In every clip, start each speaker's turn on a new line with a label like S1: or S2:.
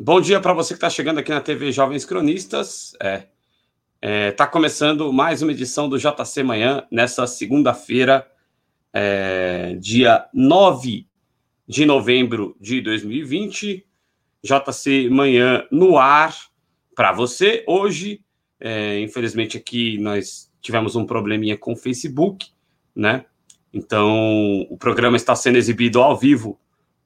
S1: Bom dia para você que está chegando aqui na TV Jovens Cronistas. É, é, tá começando mais uma edição do JC Manhã nessa segunda-feira, é, dia 9 de novembro de 2020. JC Manhã no ar para você. Hoje, é, infelizmente, aqui nós tivemos um probleminha com o Facebook, né? Então, o programa está sendo exibido ao vivo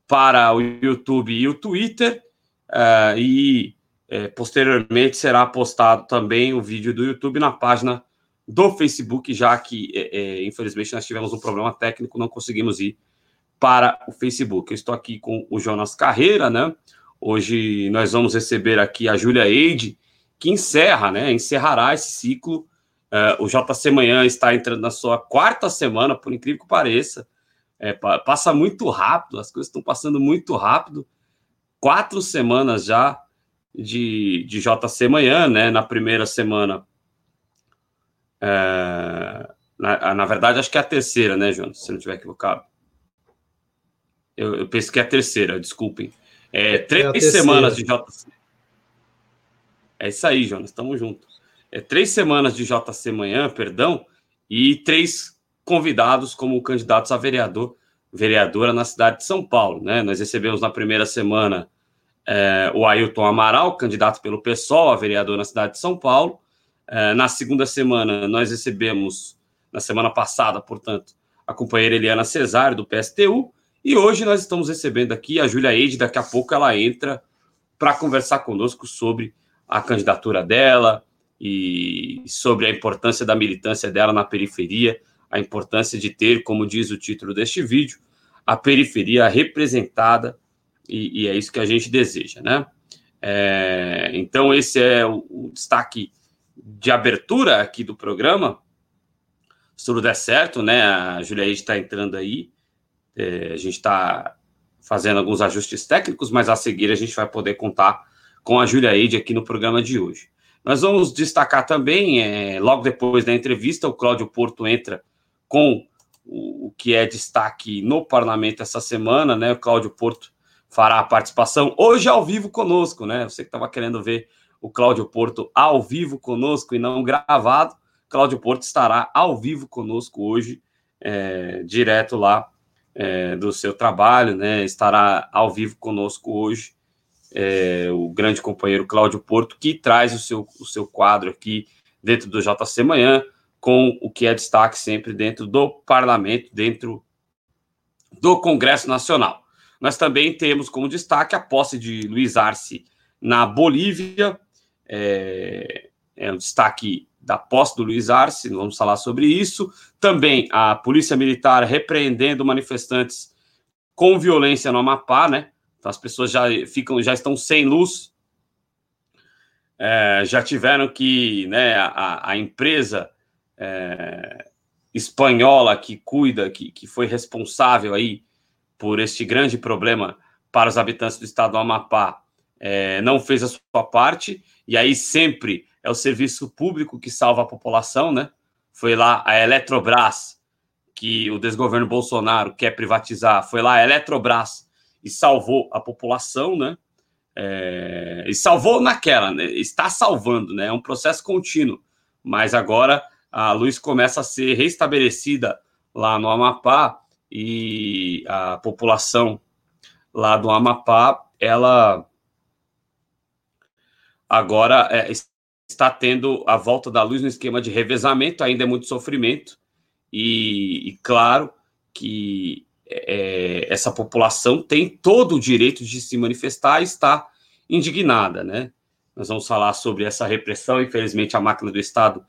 S1: para o YouTube e o Twitter, uh, e uh, posteriormente será postado também o vídeo do YouTube na página do Facebook, já que, uh, infelizmente, nós tivemos um problema técnico, não conseguimos ir para o Facebook. Eu estou aqui com o Jonas Carreira, né? Hoje nós vamos receber aqui a Júlia Eide, que encerra, né? Encerrará esse ciclo o JC Manhã está entrando na sua quarta semana, por incrível que pareça. É, passa muito rápido, as coisas estão passando muito rápido. Quatro semanas já de, de JC Manhã, né? Na primeira semana. É, na, na, verdade, acho que é a terceira, né, Jonas? Se não estiver equivocado. Eu, eu penso que é a terceira, desculpem. É, três é semanas de JC. É isso aí, Jonas, estamos juntos é, três semanas de JC Manhã, perdão, e três convidados como candidatos a vereador, vereadora na cidade de São Paulo. Né? Nós recebemos na primeira semana é, o Ailton Amaral, candidato pelo PSOL a vereador na cidade de São Paulo. É, na segunda semana, nós recebemos, na semana passada, portanto, a companheira Eliana Cesário, do PSTU, e hoje nós estamos recebendo aqui a Júlia Eide, daqui a pouco ela entra para conversar conosco sobre a candidatura dela, e sobre a importância da militância dela na periferia, a importância de ter, como diz o título deste vídeo, a periferia representada, e, e é isso que a gente deseja, né? É, então, esse é o, o, destaque de abertura aqui do programa. Se tudo der certo, né? A Juliette está entrando aí, é, a gente está fazendo alguns ajustes técnicos, mas a seguir a gente vai poder contar com a Julia Eide aqui no programa de hoje. Nós vamos destacar também, é, logo depois da entrevista, o Cláudio Porto entra com o, que é destaque no parlamento essa semana, né? O Cláudio Porto fará a participação hoje ao vivo conosco, né? Você que estava querendo ver o Cláudio Porto ao vivo conosco e não gravado, Cláudio Porto estará ao vivo conosco hoje, é, direto lá é, do seu trabalho, né? Estará ao vivo conosco hoje é, o grande companheiro Cláudio Porto, que traz o seu, o seu quadro aqui dentro do JC Manhã, com o que é destaque sempre dentro do parlamento, dentro do Congresso Nacional. Nós também temos como destaque a posse de Luiz Arce na Bolívia, é, é um destaque da posse do Luiz Arce, vamos falar sobre isso. Também a Polícia Militar repreendendo manifestantes com violência no Amapá, né? Então, as pessoas já ficam, já estão sem luz, é, já tiveram que, né, a, a empresa é, espanhola que cuida, que, que foi responsável aí por este grande problema para os habitantes do estado do Amapá, é, não fez a sua parte, e aí sempre é o serviço público que salva a população, né? Foi lá a Eletrobras, que o desgoverno Bolsonaro quer privatizar, foi lá a Eletrobras e salvou a população, né? É, e salvou naquela, né? está salvando, né? É um processo contínuo, mas agora a luz começa a ser restabelecida lá no Amapá e a população lá do Amapá, ela agora é, está tendo a volta da luz no esquema de revezamento, ainda é muito sofrimento, e, e claro que é, essa população tem todo o direito de se manifestar e está indignada, né? Nós vamos falar sobre essa repressão, infelizmente a máquina do Estado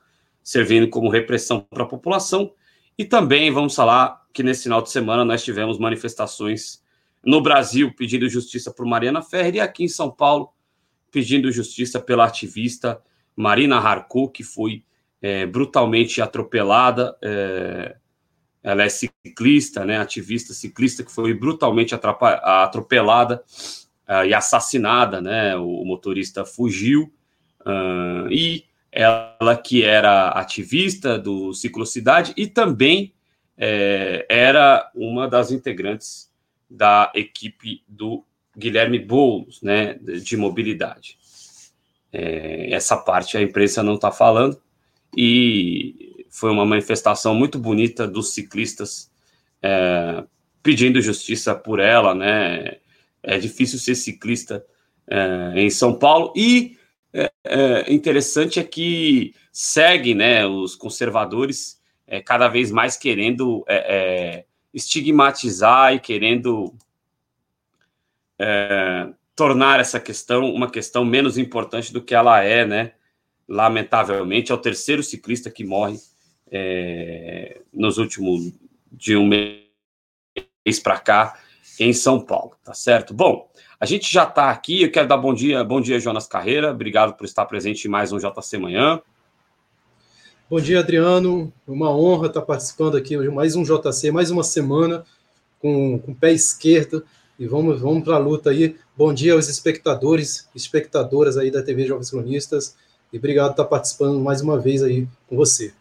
S1: servindo como repressão para a população, e também vamos falar que nesse final de semana nós tivemos manifestações no Brasil pedindo justiça por Mariana Ferreira e aqui em São Paulo pedindo justiça pela ativista Marina Harcourt, que foi é, brutalmente atropelada. É, ela é ciclista, né, ativista ciclista que foi brutalmente atropelada uh, e assassinada, né, o, motorista fugiu uh, e ela que era ativista do Ciclocidade e também é, era uma das integrantes da equipe do Guilherme Boulos, né, de mobilidade. É, essa parte a imprensa não está falando e foi uma manifestação muito bonita dos ciclistas é, pedindo justiça por ela, né? É difícil ser ciclista é, em São Paulo e é, é interessante é que segue, né, os conservadores é, cada vez mais querendo é, estigmatizar e querendo tornar essa questão uma questão menos importante do que ela é, né? Lamentavelmente, é o terceiro ciclista que morre é, nos últimos de um mês para cá em São Paulo, tá certo? Bom, a gente já está aqui. Eu quero dar bom dia, bom dia, Jonas Carreira. Obrigado por estar presente em mais um JC Manhã.
S2: Bom dia, Adriano. Uma honra estar participando aqui de mais um JC, mais uma semana com, com o pé esquerdo e vamos, vamos para a luta aí. Bom dia aos espectadores, espectadoras aí da TV Jovens Cronistas. E obrigado por estar participando mais uma vez aí com você.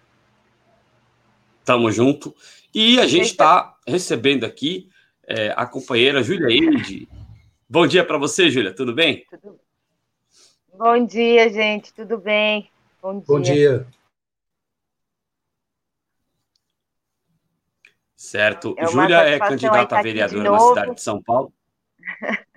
S1: Tamo junto. E a gente está recebendo aqui é, a companheira Júlia Eide. Bom dia para você, Júlia, tudo bem? Tudo...
S3: Bom dia, gente, tudo bem?
S2: Bom dia. Bom dia.
S1: Certo. É Júlia é candidata a vereadora na cidade de São Paulo.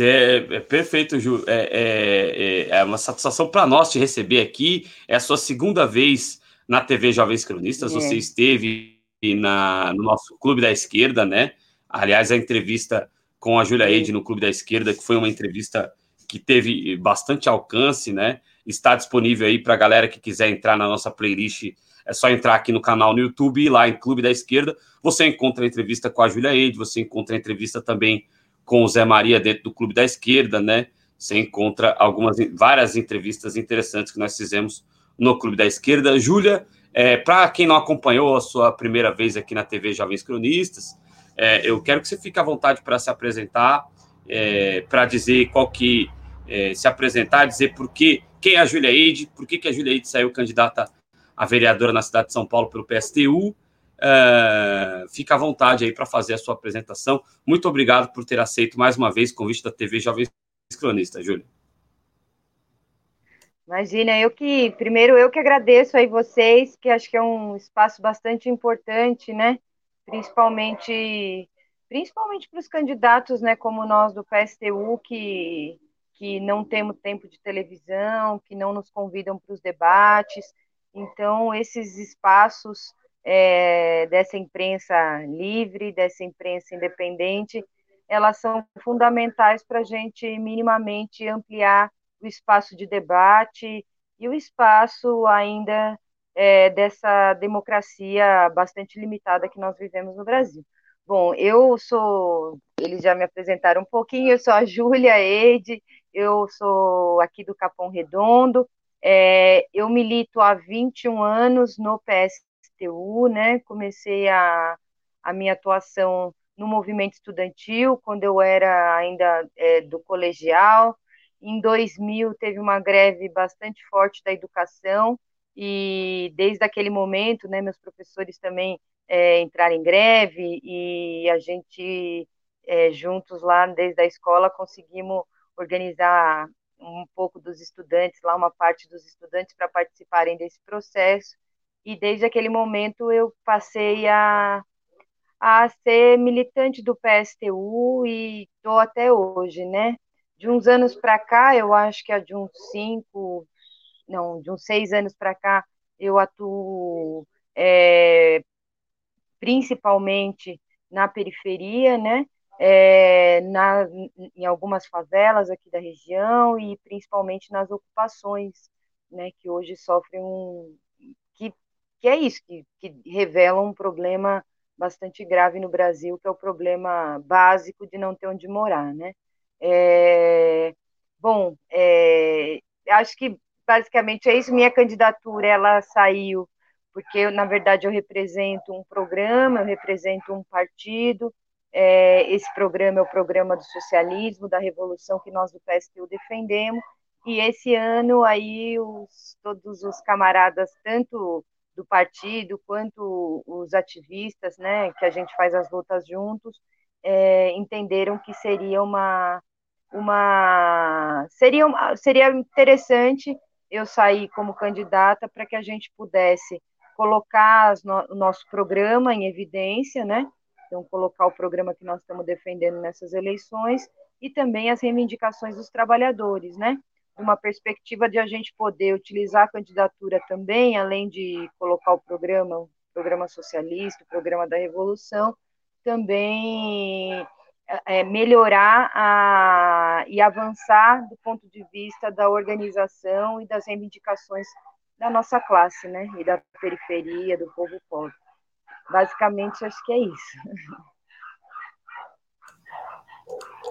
S1: É, é, perfeito, Ju. É, é, é, uma satisfação para nós te receber aqui. É a sua segunda vez na TV Jovens Cronistas. Você é. esteve na, no nosso Clube da Esquerda, né? Aliás, a entrevista com a Júlia Eide no Clube da Esquerda, que foi uma entrevista que teve bastante alcance, né? Está disponível aí para a galera que quiser entrar na nossa playlist é só entrar aqui no canal no YouTube e lá em Clube da Esquerda. Você encontra a entrevista com a Júlia Eide, você encontra a entrevista também com o Zé Maria dentro do Clube da Esquerda, né? Você encontra algumas, várias entrevistas interessantes que nós fizemos no Clube da Esquerda. Júlia, é, para quem não acompanhou a sua primeira vez aqui na TV Jovens Cronistas, é, eu quero que você fique à vontade para se apresentar, é, para dizer qual que é, se apresentar, dizer por que quem é a Júlia Eide, por que, que a Júlia Eide saiu candidata a vereadora na cidade de São Paulo pelo PSTU. É, fica à vontade aí para fazer a sua apresentação. Muito obrigado por ter aceito mais uma vez o convite da TV Jovens Cronistas, Júlia.
S3: Imagina, eu que primeiro eu que agradeço aí vocês, que acho que é um espaço bastante importante, né? Principalmente principalmente para os candidatos, né, como nós do PSTU que que não temos tempo de televisão, que não nos convidam para os debates. Então, esses espaços é, dessa imprensa livre, dessa imprensa independente, elas são fundamentais para a gente minimamente ampliar o espaço de debate e o espaço ainda é, dessa democracia bastante limitada que nós vivemos no Brasil. Bom, eu sou, eles já me apresentaram um pouquinho, eu sou a Júlia Eide, eu sou aqui do Capão Redondo, é, eu milito há 21 anos no PSTU, né? Comecei a, a minha atuação no movimento estudantil, quando eu era ainda é, do colegial. Em 2000, teve uma greve bastante forte da educação, e desde aquele momento, né, meus professores também é, entraram em greve, e a gente, é, juntos lá, desde a escola, conseguimos organizar um pouco dos estudantes, lá uma parte dos estudantes para participarem desse processo. E desde aquele momento eu passei a, a ser militante do PSTU e estou até hoje, né? De uns anos para cá, eu acho que há de uns cinco, não, de uns seis anos para cá, eu atuo é, principalmente na periferia, né? é, na, em algumas favelas aqui da região e principalmente nas ocupações, né, que hoje sofrem um que, que é isso que, que revela um problema bastante grave no Brasil, que é o problema básico de não ter onde morar, né? É, bom, é, acho que basicamente é isso. Minha candidatura ela saiu porque na verdade eu represento um programa, eu represento um partido é, esse programa é o programa do socialismo, da revolução que nós do PSTU defendemos. E esse ano aí os, todos os camaradas, tanto do partido, quanto os ativistas, né, que a gente faz as lutas juntos, é, entenderam que seria uma, uma seria, seria interessante eu sair como candidata para que a gente pudesse colocar no, o nosso programa em evidência, né? Então, colocar o programa que nós estamos defendendo nessas eleições e também as reivindicações dos trabalhadores, né? Uma perspectiva de a gente poder utilizar a candidatura também, além de colocar o programa, o programa socialista, o programa da revolução, também é, melhorar a, e avançar do ponto de vista da organização e das reivindicações da nossa classe, né, e da periferia, do povo pobre. Basicamente, acho que é isso.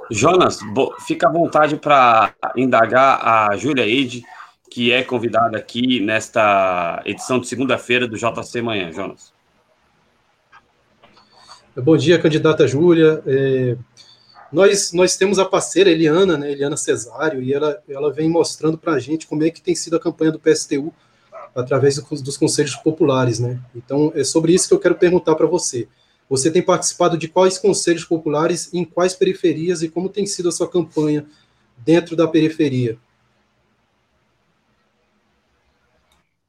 S1: Jonas, fica à vontade para indagar a Júlia Eide, que é convidada aqui nesta edição de segunda-feira do JC Manhã. Jonas.
S2: Bom dia, candidata Júlia. É, nós, nós temos a parceira Eliana, né, Eliana Cesário, e ela, ela vem mostrando para a gente como é que tem sido a campanha do PSTU através dos, dos conselhos populares. Né? Então, é sobre isso que eu quero perguntar para você. Você tem participado de quais conselhos populares, em quais periferias e como tem sido a sua campanha dentro da periferia?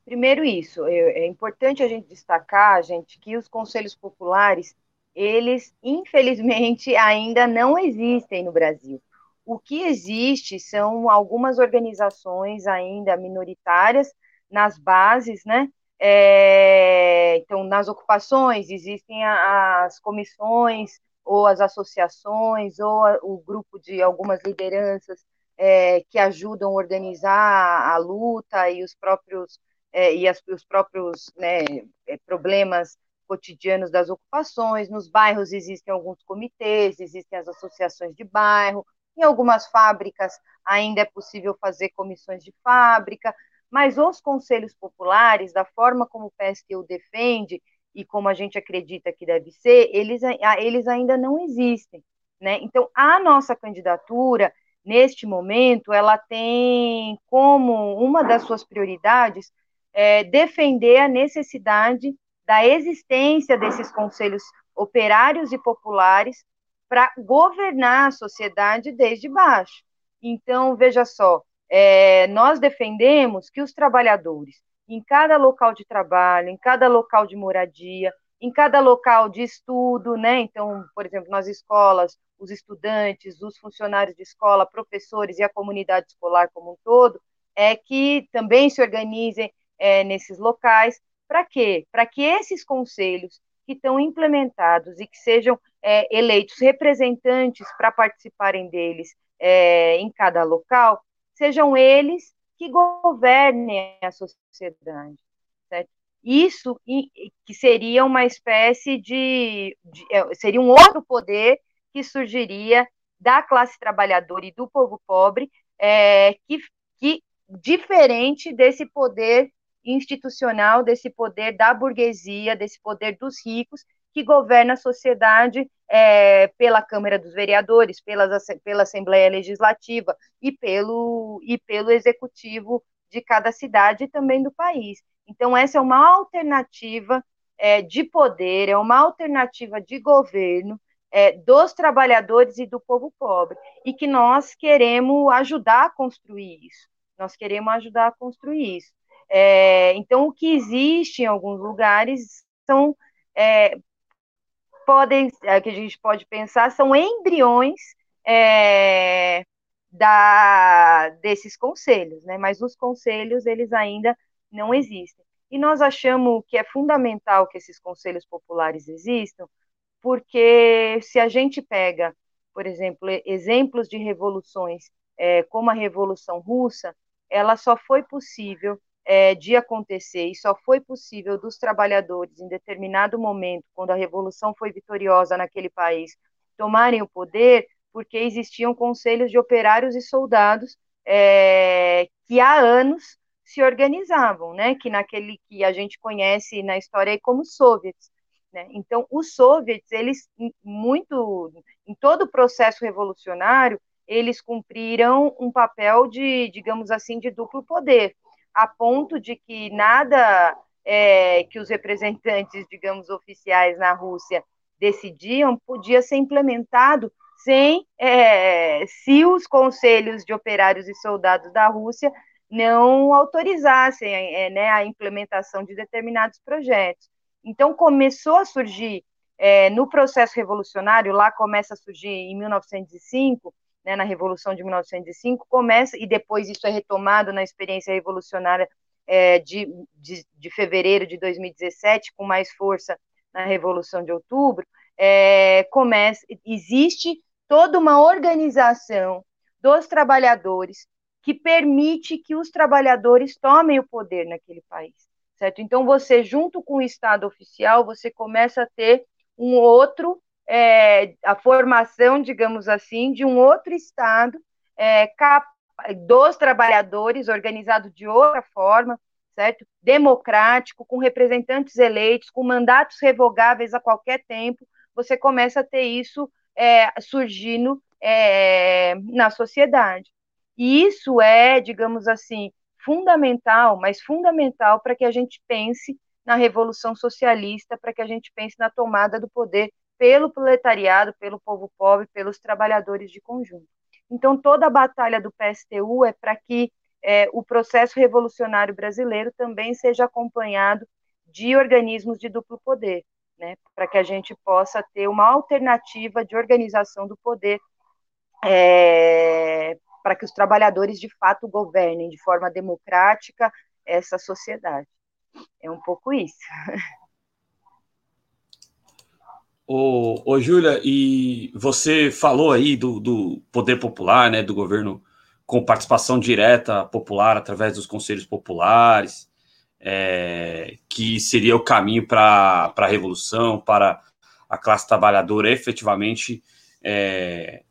S3: Primeiro isso, é, é importante a gente destacar, gente, que os conselhos populares eles, infelizmente, ainda não existem no Brasil. O que existe são algumas organizações ainda minoritárias nas bases, né? É, então, nas ocupações, existem as comissões, ou as associações, ou o grupo de algumas lideranças é, que ajudam a organizar a luta e os próprios, é, e as, os próprios né, é, problemas cotidianos das ocupações. Nos bairros existem alguns comitês, existem as associações de bairro. Em algumas fábricas ainda é possível fazer comissões de fábrica, mas os conselhos populares, da forma como o PSTU defende e como a gente acredita que deve ser, eles, eles ainda não existem. Né? Então, a nossa candidatura, neste momento, ela tem como uma das suas prioridades é, defender a necessidade da existência desses conselhos operários e populares para governar a sociedade desde baixo. Então, veja só, é, nós defendemos que os trabalhadores, em cada local de trabalho, em cada local de moradia, em cada local de estudo, né? Então, por exemplo, nas escolas, os estudantes, os funcionários de escola, professores e a comunidade escolar como um todo, é que também se organizem é, nesses locais para quê? Para que esses conselhos que estão implementados e que sejam é, eleitos representantes para participarem deles é, em cada local, sejam eles que governem a sociedade. Certo? Isso que seria uma espécie de, de é, seria um outro poder que surgiria da classe trabalhadora e do povo pobre, é, que, que diferente desse poder institucional desse poder da burguesia, desse poder dos ricos, que governa a sociedade é, pela Câmara dos Vereadores, pelas, pela Assembleia Legislativa e pelo, e pelo Executivo de cada cidade e também do país. Então, essa é uma alternativa é, de poder, é uma alternativa de governo é, dos trabalhadores e do povo pobre, e que nós queremos ajudar a construir isso. Nós queremos ajudar a construir isso. É, então, o que existe em alguns lugares são é, podem, é, que a gente pode pensar, são embriões é, da, desses conselhos, né? Mas os conselhos eles ainda não existem. E nós achamos que é fundamental que esses conselhos populares existam, porque se a gente pega, por exemplo, exemplos de revoluções, é, como a Revolução Russa, ela só foi possível é, de acontecer e só foi possível dos trabalhadores, em determinado momento, quando a revolução foi vitoriosa naquele país, tomarem o poder, porque existiam conselhos de operários e soldados é, que há anos se organizavam, né? Que naquele que a gente conhece na história como soviets. Né? Então, os soviets, eles muito, em todo o processo revolucionário, eles cumpriram um papel de, digamos assim, de duplo poder a ponto de que nada é, que os representantes, digamos, oficiais na Rússia decidiam, podia ser implementado sem é, se os conselhos de operários e soldados da Rússia não autorizassem é, né, a implementação de determinados projetos. Então começou a surgir é, no processo revolucionário, lá começa a surgir em 1905, né, na Revolução de 1905, começa, e depois isso é retomado na experiência revolucionária é, de, de, de, fevereiro de 2017, com mais força na Revolução de Outubro, é, começa, existe toda uma organização dos trabalhadores que permite que os trabalhadores tomem o poder naquele país, certo? Então, você, junto com o Estado oficial, você começa a ter um outro, é, a formação, digamos assim, de um outro Estado é, dos trabalhadores, organizado de outra forma, certo? Democrático, com representantes eleitos, com mandatos revogáveis a qualquer tempo, você começa a ter isso é, surgindo é, na sociedade. E isso é, digamos assim, fundamental, mas fundamental para que a gente pense na revolução socialista, para que a gente pense na tomada do poder pelo proletariado, pelo povo pobre, pelos trabalhadores de conjunto. Então, toda a batalha do PSTU é para que é, o processo revolucionário brasileiro também seja acompanhado de organismos de duplo poder, né, para que a gente possa ter uma alternativa de organização do poder é, para que os trabalhadores de fato governem de forma democrática essa sociedade. É um pouco isso.
S1: Ô, ô Júlia, e você falou aí do, do poder popular, né, do governo com participação direta popular através dos conselhos populares, é, que seria o caminho para a revolução, para a classe trabalhadora efetivamente é,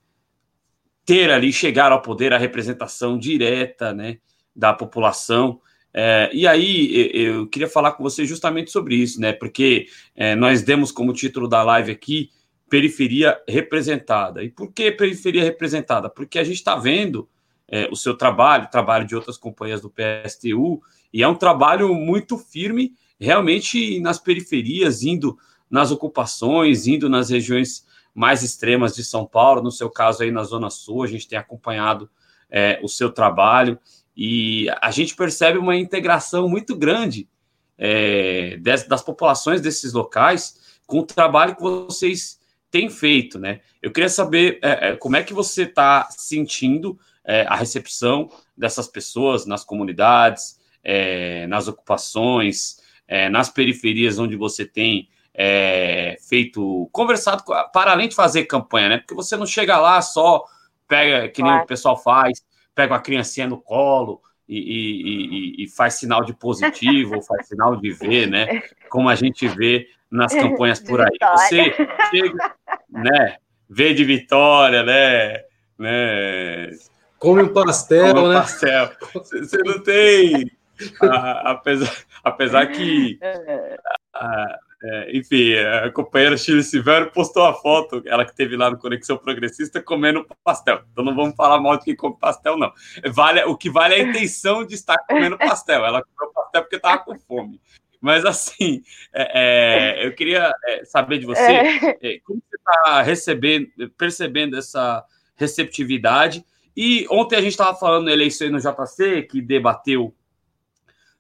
S1: ter ali, chegar ao poder, a representação direta né, da população. É, e aí eu queria falar com você justamente sobre isso, né? Porque é, nós demos como título da live aqui periferia representada. E por que periferia representada? Porque a gente está vendo é, o seu trabalho, o trabalho de outras companhias do PSTU, e é um trabalho muito firme, realmente nas periferias, indo nas ocupações, indo nas regiões mais extremas de São Paulo, no seu caso aí na Zona Sul, a gente tem acompanhado é, o seu trabalho e a gente percebe uma integração muito grande é, das, das, populações desses locais com o trabalho que vocês têm feito, né? Eu queria saber é, é como é que você está sentindo é, a recepção dessas pessoas nas comunidades, é, nas ocupações, é, nas periferias onde você tem feito, conversado para além de fazer campanha, né? Porque você não chega lá só pega que nem claro. o pessoal faz, pega uma criancinha no colo e, e, e, e faz sinal de positivo, faz sinal de ver, né? Como a gente vê nas campanhas por aí. Você chega, né? Vê de vitória, né? né?
S2: Come um pastel, Come um
S1: né? Pastel. Você não tem. A, apesar, apesar que. A, é, enfim, a companheira Chile Silvério postou a foto, ela que teve lá no Conexão Progressista, comendo pastel. Então não vamos falar mal de quem come pastel, não. Vale, o que vale é a intenção de estar comendo pastel. Ela comeu pastel porque estava com fome. Mas assim, é, é, eu queria é, saber de você é. É, como você está recebendo, percebendo essa receptividade. E ontem a gente estava falando eleição no JC, que debateu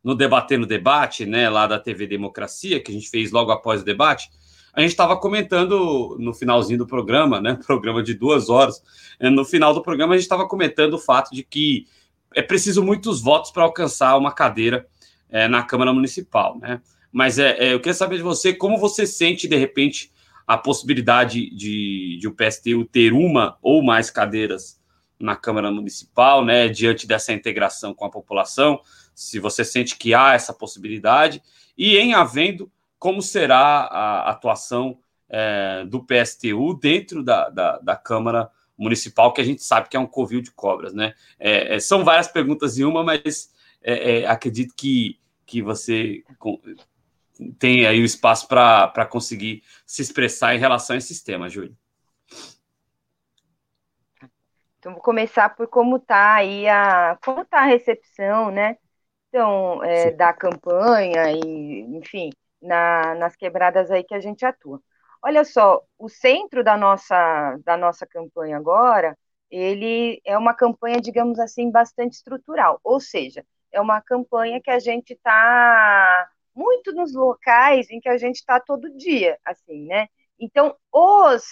S1: no Debater no Debate, né, lá da TV Democracia, que a gente fez logo após o debate, a gente estava comentando no finalzinho do programa, né, programa de duas horas, eh, no final do programa a gente estava comentando o fato de que é preciso muitos votos para alcançar uma cadeira é, na Câmara Municipal, né? Mas é, é, eu queria saber de você como você sente, de repente, a possibilidade de, de o PSTU ter uma ou mais cadeiras na Câmara Municipal, né, diante dessa integração com a população se você sente que há essa possibilidade, e em havendo, como será a atuação é, do PSTU dentro da, da, da, Câmara Municipal, que a gente sabe que é um covil de cobras, né? É, é, são várias perguntas em uma, mas é, é, acredito que, que você tem aí o espaço para conseguir se expressar em relação a esse tema, Júlio.
S3: Então, vou começar por como está aí a, como tá a recepção, né? Então, é, da campanha e, enfim, na, nas quebradas aí que a gente atua. Olha só, o centro da nossa, da nossa campanha agora, ele é uma campanha, digamos assim, bastante estrutural, ou seja, é uma campanha que a gente está muito nos locais em que a gente está todo dia, assim, né? Então, os,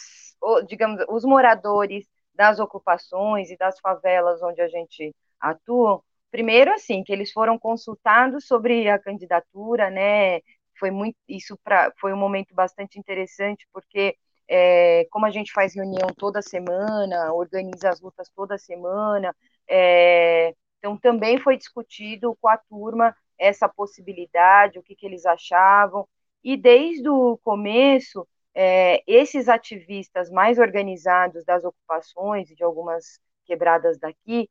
S3: digamos, os moradores das ocupações e das favelas onde a gente atua, primeiro, assim, que eles foram consultados sobre a candidatura, né? Foi muito, isso pra, foi um momento bastante interessante, porque é, como a gente faz reunião toda semana, organiza as lutas toda semana, é, então também foi discutido com a turma essa possibilidade, o que, que eles achavam, e desde o começo, é, esses ativistas mais organizados das ocupações e de algumas quebradas daqui,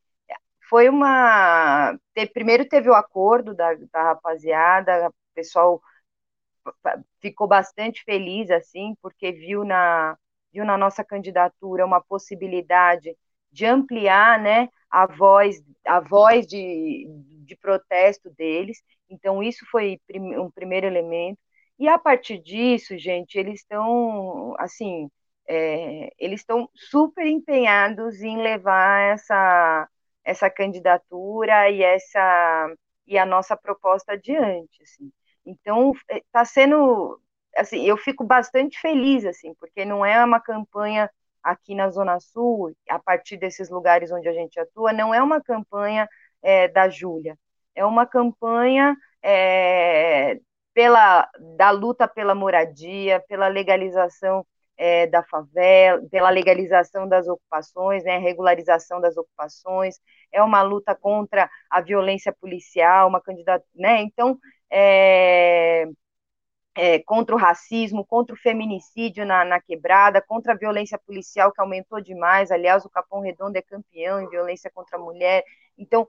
S3: foi uma. Primeiro teve o acordo da, da rapaziada, o pessoal ficou bastante feliz, assim, porque viu na, viu na nossa candidatura uma possibilidade de ampliar, né, a voz, a voz de, de protesto deles. Então, isso foi um primeiro elemento. E a partir disso, gente, eles estão, assim, é, eles estão super empenhados em levar essa, essa candidatura e essa e a nossa proposta adiante, assim. Então, está é, sendo, assim, eu fico bastante feliz, assim, porque não é uma campanha aqui na Zona Sul, a partir desses lugares onde a gente atua, não é uma campanha é, da Júlia, é uma campanha é, pela, da luta pela moradia, pela legalização é, da favela, pela legalização das ocupações, né, regularização das ocupações, é uma luta contra a violência policial, uma candidata, né, então é, é, contra o racismo, contra o feminicídio na, na, quebrada, contra a violência policial que aumentou demais. Aliás, o Capão Redondo é campeão em violência contra a mulher. Então,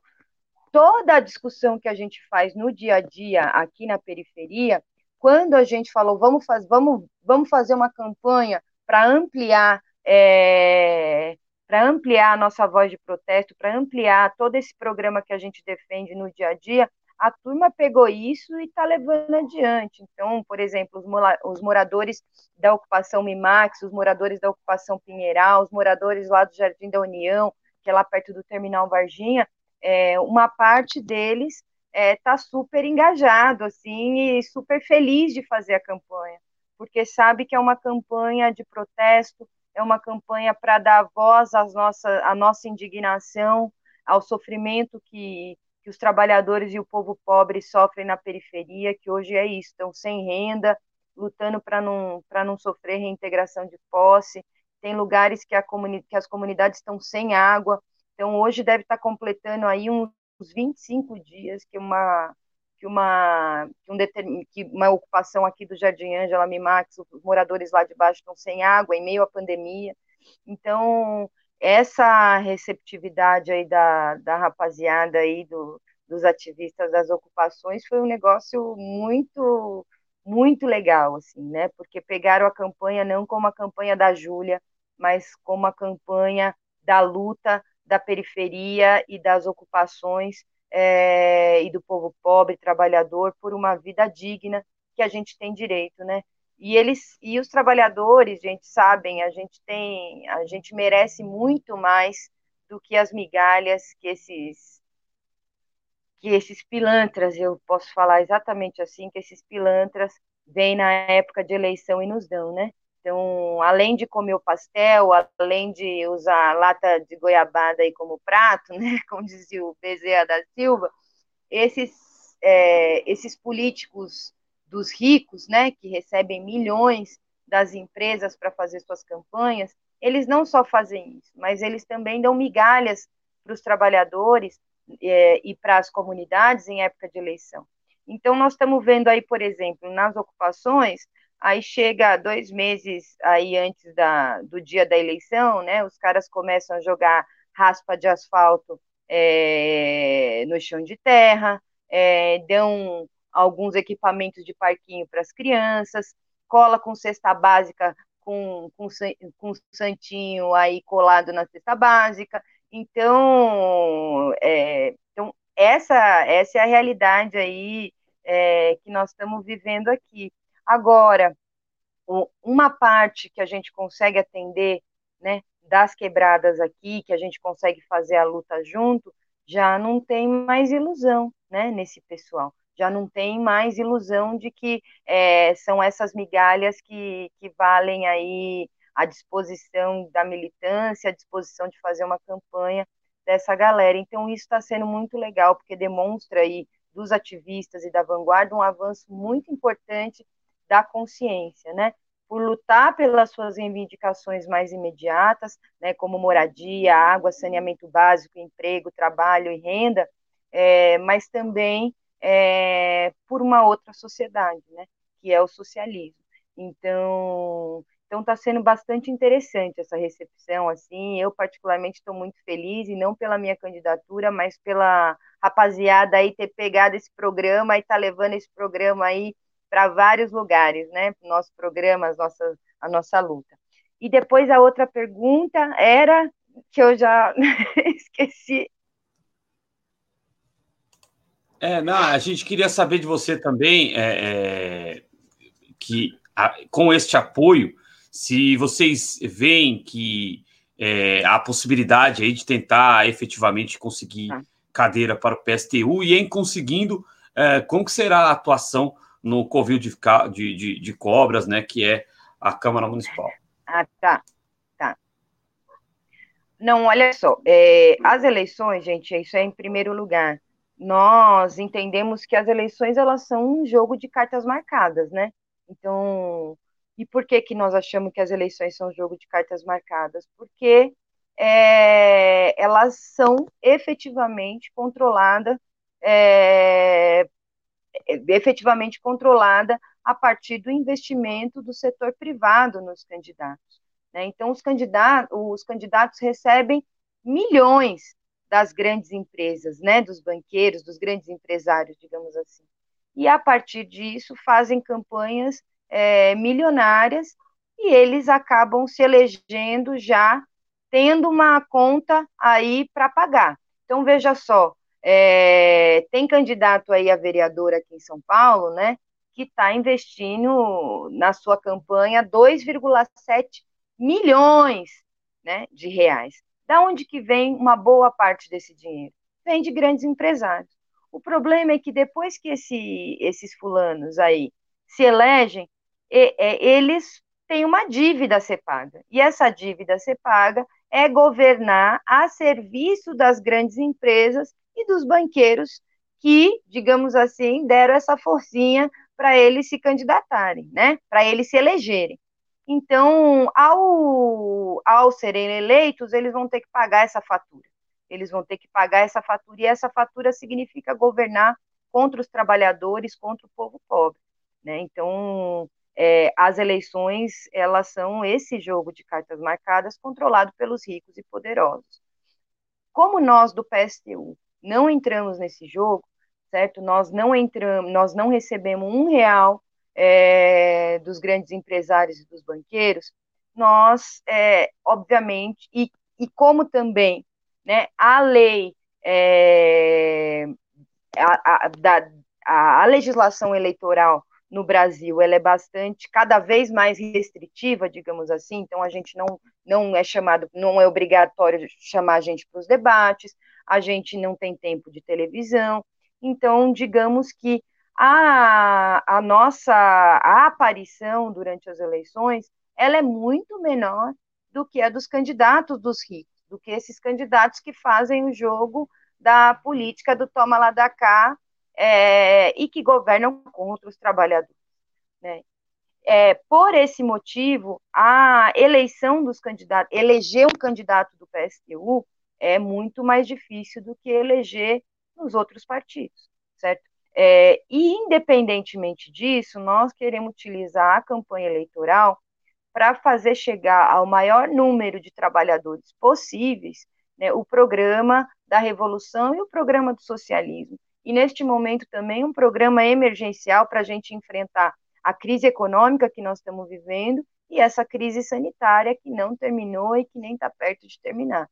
S3: toda a discussão que a gente faz no dia a dia aqui na periferia, quando a gente falou vamos, faz, vamos, vamos fazer uma campanha para ampliar é, para ampliar a nossa voz de protesto, para ampliar todo esse programa que a gente defende no dia a dia, a turma pegou isso e está levando adiante. Então, por exemplo, os, moradores da ocupação Mimax, os moradores da ocupação Pinheiral, os moradores lá do Jardim da União, que é lá perto do Terminal Varginha, é, uma parte deles está é, tá super engajado, assim, e super feliz de fazer a campanha, porque sabe que é uma campanha de protesto, é uma campanha para dar voz às nossa, à nossa indignação, ao sofrimento que, que os trabalhadores e o povo pobre sofrem na periferia, que hoje é isso, estão sem renda, lutando para não, não sofrer reintegração de posse. Tem lugares que, a comuni que as comunidades estão sem água. Então, hoje deve estar tá completando aí uns 25 dias que uma que uma que, um que uma ocupação aqui do Jardim Ângela Mimax, os moradores lá de baixo estão sem água em meio à pandemia. Então, essa receptividade aí da, da rapaziada aí, do, dos ativistas das ocupações, foi um negócio muito, muito legal, assim, né? Porque pegaram a campanha não como a campanha da Júlia, mas como a campanha da luta da periferia e das ocupações é, e do povo pobre, trabalhador, por uma vida digna que a gente tem direito, né? E eles e os trabalhadores, gente, sabem, a gente tem, a gente merece muito mais do que as migalhas que esses que esses pilantras, eu posso falar exatamente assim, que esses pilantras vêm na época de eleição e nos dão, né? Então, além de comer o pastel, além de usar lata de goiabada aí como prato, né, como dizia o Bezerra da Silva, esses, é, esses políticos dos ricos, né, que recebem milhões das empresas para fazer suas campanhas, eles não só fazem isso, mas eles também dão migalhas para os trabalhadores é, e para as comunidades em época de eleição. Então, nós estamos vendo aí, por exemplo, nas ocupações, aí chega dois meses aí antes da, do dia da eleição, né, os caras começam a jogar raspa de asfalto é, no chão de terra, é, dão alguns equipamentos de parquinho para as crianças, cola com cesta básica com, com, com santinho aí colado na cesta básica. Então, é, então essa, essa é a realidade aí é, que nós estamos vivendo aqui. Agora, uma parte que a gente consegue atender, né, das quebradas aqui, que a gente consegue fazer a luta junto, já não tem mais ilusão, né, nesse pessoal. Já não tem mais ilusão de que é, são essas migalhas que, que valem aí à disposição da militância, à disposição de fazer uma campanha dessa galera. Então, isso está sendo muito legal, porque demonstra aí dos ativistas e da vanguarda um avanço muito importante da consciência, né? Por lutar pelas suas reivindicações mais imediatas, né, como moradia, água, saneamento básico, emprego, trabalho e renda, é, mas também é, por uma outra sociedade, né, que é o socialismo. Então, então está sendo bastante interessante essa recepção, assim, eu particularmente estou muito feliz, e não pela minha candidatura, mas pela rapaziada aí ter pegado esse programa e tá levando esse programa aí para vários lugares, né, nosso programa, a nossa, a nossa luta. E depois a outra pergunta era, que eu já esqueci.
S1: É, não, a gente queria saber de você também, é, é, que a, com este apoio, se vocês veem que é, há possibilidade aí de tentar efetivamente conseguir tá. cadeira para o PSTU e em conseguindo, é, como que será a atuação no Covil de, de, de, Cobras, né, que é a Câmara Municipal?
S3: Ah, tá, tá. Não, olha só, é, as eleições, gente, isso é em primeiro lugar. Nós entendemos que as eleições, elas são um jogo de cartas marcadas, né? Então, e por que, que nós achamos que as eleições são um jogo de cartas marcadas? Porque é, elas são efetivamente controladas, é, efetivamente controlada a partir do investimento do setor privado nos candidatos. Né? Então, os candidatos, os candidatos recebem milhões das grandes empresas, né, dos banqueiros, dos grandes empresários, digamos assim. E a partir disso fazem campanhas é, milionárias e eles acabam se elegendo já tendo uma conta aí para pagar. Então, veja só, é, tem candidato aí a vereador aqui em São Paulo, né, que está investindo na sua campanha 2,7 milhões né, de reais. Da onde que vem uma boa parte desse dinheiro? Vem de grandes empresários. O problema é que depois que esse, esses fulanos aí se elegem, é, eles têm uma dívida a ser paga. E essa dívida a ser paga é governar a serviço das grandes empresas e dos banqueiros que, digamos assim, deram essa forcinha para eles se candidatarem, né? Para eles se elegerem. Então, ao, ao serem eleitos, eles vão ter que pagar essa fatura. Eles vão ter que pagar essa fatura, e essa fatura significa governar contra os trabalhadores, contra o povo pobre. Né? Então, é, as eleições elas são esse jogo de cartas marcadas controlado pelos ricos e poderosos. Como nós do PSTU não entramos nesse jogo, certo? Nós não entramos, nós não recebemos um real é, dos grandes empresários e dos banqueiros. Nós, é, obviamente, e, e como também, né, a lei é, a, a, da, a legislação eleitoral no Brasil, ela é bastante, cada vez mais restritiva, digamos assim, então a gente não, não é chamado, não é obrigatório chamar a gente para os debates, a gente não tem tempo de televisão, então, digamos que a, a nossa a aparição durante as eleições, ela é muito menor do que a dos candidatos dos ricos, do que esses candidatos que fazem o jogo da política do toma lá da cá, é, e que governam contra os trabalhadores. Né? É, por esse motivo, a eleição dos candidatos, eleger um candidato do PSTU é muito mais difícil do que eleger nos outros partidos, certo? É, e, independentemente disso, nós queremos utilizar a campanha eleitoral para fazer chegar ao maior número de trabalhadores possíveis né, o programa da revolução e o programa do socialismo, e neste momento também um programa emergencial para a gente enfrentar a crise econômica que nós estamos vivendo e essa crise sanitária que não terminou e que nem está perto de terminar.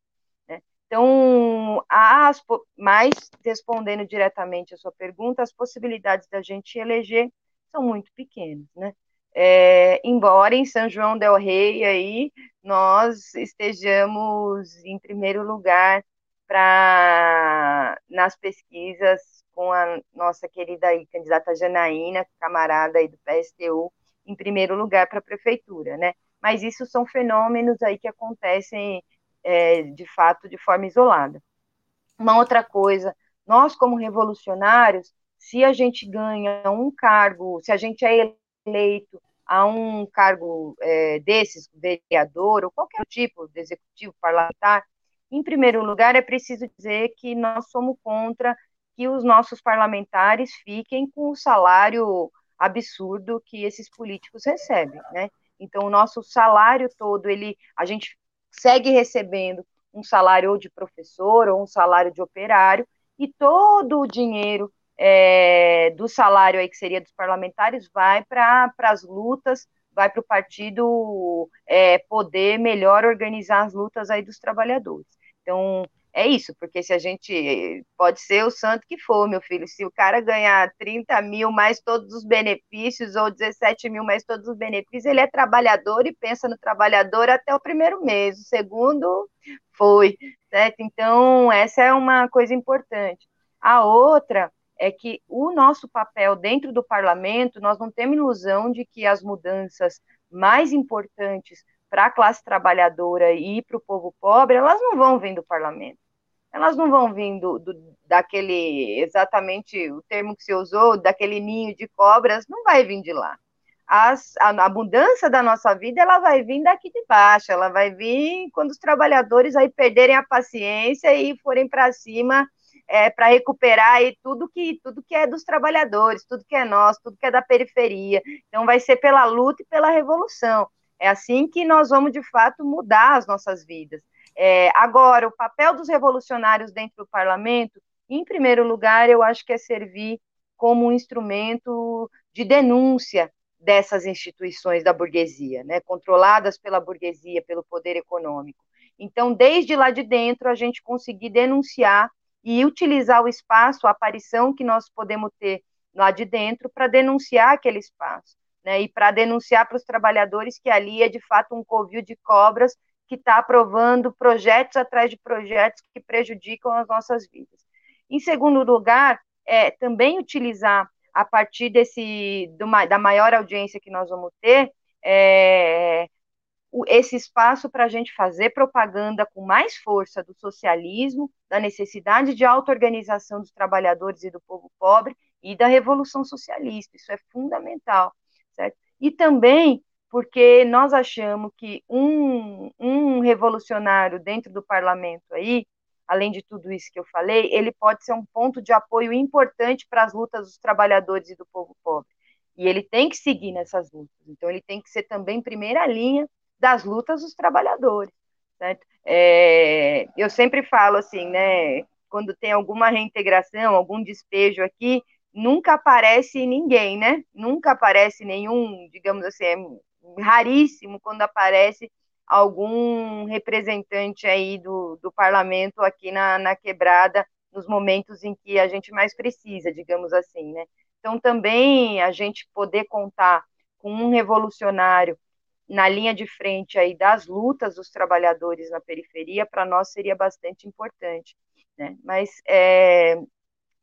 S3: Então, as, mais respondendo diretamente a sua pergunta, as possibilidades da gente eleger são muito pequenas, né? É, embora em São João del Rei aí nós estejamos em primeiro lugar para nas pesquisas com a nossa querida aí, candidata Janaína, camarada aí do PSTU, em primeiro lugar para a prefeitura, né? Mas isso são fenômenos aí que acontecem é, de fato de forma isolada. Uma outra coisa, nós como revolucionários, se a gente ganha um cargo, se a gente é eleito a um cargo é, desses, vereador ou qualquer tipo de executivo parlamentar, em primeiro lugar é preciso dizer que nós somos contra que os nossos parlamentares fiquem com o salário absurdo que esses políticos recebem, né? Então, o nosso salário todo, ele, a gente segue recebendo um salário ou de professor ou um salário de operário, e todo o dinheiro é, do salário aí que seria dos parlamentares vai para as lutas, vai para o partido é, poder melhor organizar as lutas aí dos trabalhadores. Então, é isso, porque se a gente pode ser o santo que for, meu filho, se o cara ganhar 30 mil mais todos os benefícios, ou 17 mil mais todos os benefícios, ele é trabalhador e pensa no trabalhador até o primeiro mês, o segundo foi, certo? Então, essa é uma coisa importante. A outra é que o nosso papel dentro do parlamento, nós não temos ilusão de que as mudanças mais importantes para a classe trabalhadora e para o povo pobre, elas não vão vir do parlamento elas não vão vir do, do, daquele, exatamente o termo que você usou, daquele ninho de cobras, não vai vir de lá. As, a, a mudança da nossa vida, ela vai vir daqui de baixo, ela vai vir quando os trabalhadores aí perderem a paciência e forem para cima é, para recuperar aí tudo que tudo que é dos trabalhadores, tudo que é nosso, tudo que é da periferia. Então vai ser pela luta e pela revolução. É assim que nós vamos de fato mudar as nossas vidas. É, agora, o papel dos revolucionários dentro do parlamento, em primeiro lugar, eu acho que é servir como um instrumento de denúncia dessas instituições da burguesia, né, controladas pela burguesia, pelo poder econômico. Então, desde lá de dentro, a gente conseguir denunciar e utilizar o espaço, a aparição que nós podemos ter lá de dentro para denunciar aquele espaço, né, e para denunciar para os trabalhadores que ali é de fato um covil de cobras que está aprovando projetos atrás de projetos que prejudicam as nossas vidas. Em segundo lugar, é também utilizar a partir desse do, da maior audiência que nós vamos ter é, esse espaço para a gente fazer propaganda com mais força do socialismo, da necessidade de auto-organização dos trabalhadores e do povo pobre e da revolução socialista. Isso é fundamental, E também porque nós achamos que um, um revolucionário dentro do parlamento aí, além de tudo isso que eu falei, ele pode ser um ponto de apoio importante para as lutas dos trabalhadores e do povo pobre. E ele tem que seguir nessas lutas. Então, ele tem que ser também primeira linha das lutas dos trabalhadores. Certo? É, eu sempre falo assim, né? Quando tem alguma reintegração, algum despejo aqui, nunca aparece ninguém, né? Nunca aparece nenhum, digamos assim, raríssimo quando aparece algum representante aí do, do parlamento aqui na, na quebrada nos momentos em que a gente mais precisa, digamos assim, né? Então, também a gente poder contar com um revolucionário na linha de frente aí das lutas dos trabalhadores na periferia, para nós seria bastante importante, né? Mas, é,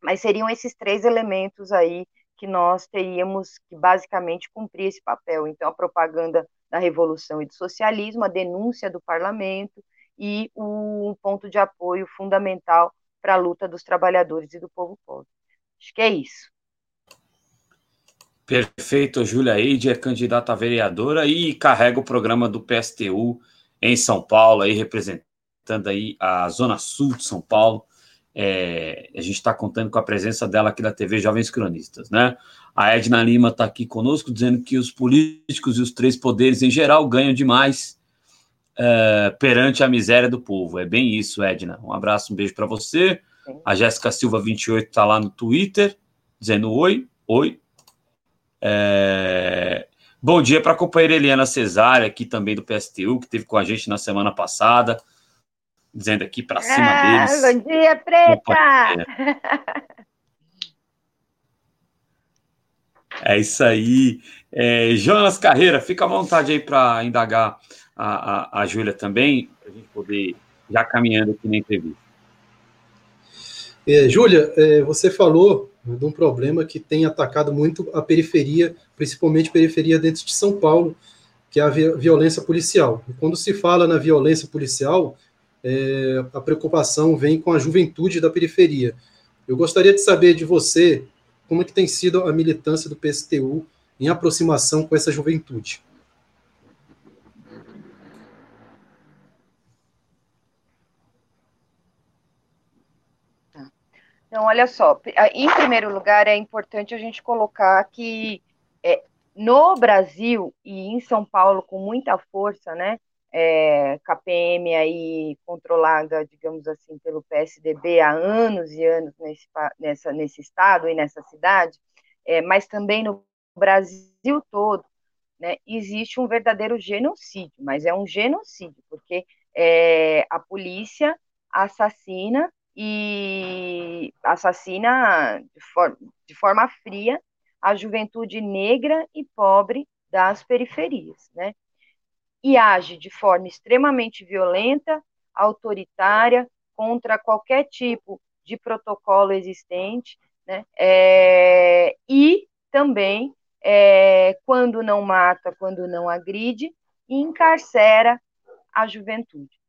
S3: mas seriam esses três elementos aí que nós teríamos que basicamente cumprir esse papel. Então, a propaganda da revolução e do socialismo, a denúncia do parlamento e um ponto de apoio fundamental para a luta dos trabalhadores e do povo pobre. Acho que é isso.
S1: Perfeito, Júlia Eide é candidata a vereadora e carrega o programa do PSTU em São Paulo, aí representando aí a Zona Sul de São Paulo. É, a gente está contando com a presença dela aqui da TV Jovens Cronistas, né? A Edna Lima está aqui conosco dizendo que os políticos e os três poderes em geral ganham demais é, perante a miséria do povo. É bem isso, Edna. Um abraço, um beijo para você. A Jéssica Silva 28 está lá no Twitter dizendo oi, oi. É... Bom dia para a companheira Eliana Cesária, aqui também do PSTU, que esteve com a gente na semana passada dizendo aqui para cima ah, deles.
S3: Bom dia, preta!
S1: É isso aí. É, Jonas Carreira, fica à vontade aí para indagar a, a, a Júlia também, para a gente poder já caminhando aqui na entrevista.
S2: É, Júlia, é, você falou de um problema que tem atacado muito a periferia, principalmente a periferia dentro de São Paulo, que é a violência policial. E quando se fala na violência policial, é, a preocupação vem com a juventude da periferia. Eu gostaria de saber de você como é que tem sido a militância do PSTU em aproximação com essa juventude.
S3: Então, olha só, em primeiro lugar, é importante a gente colocar que é, no Brasil e em São Paulo, com muita força, né, é, KPM aí controlada, digamos assim, pelo PSDB há anos e anos nesse, nessa, nesse estado e nessa cidade, é, mas também no Brasil todo, né, existe um verdadeiro genocídio, mas é um genocídio, porque é, a polícia assassina e assassina de, for de forma fria a juventude negra e pobre das periferias, né? E age de forma extremamente violenta, autoritária, contra qualquer tipo de protocolo existente, né? É, e também, é, quando não mata, quando não agride, encarcera a juventude.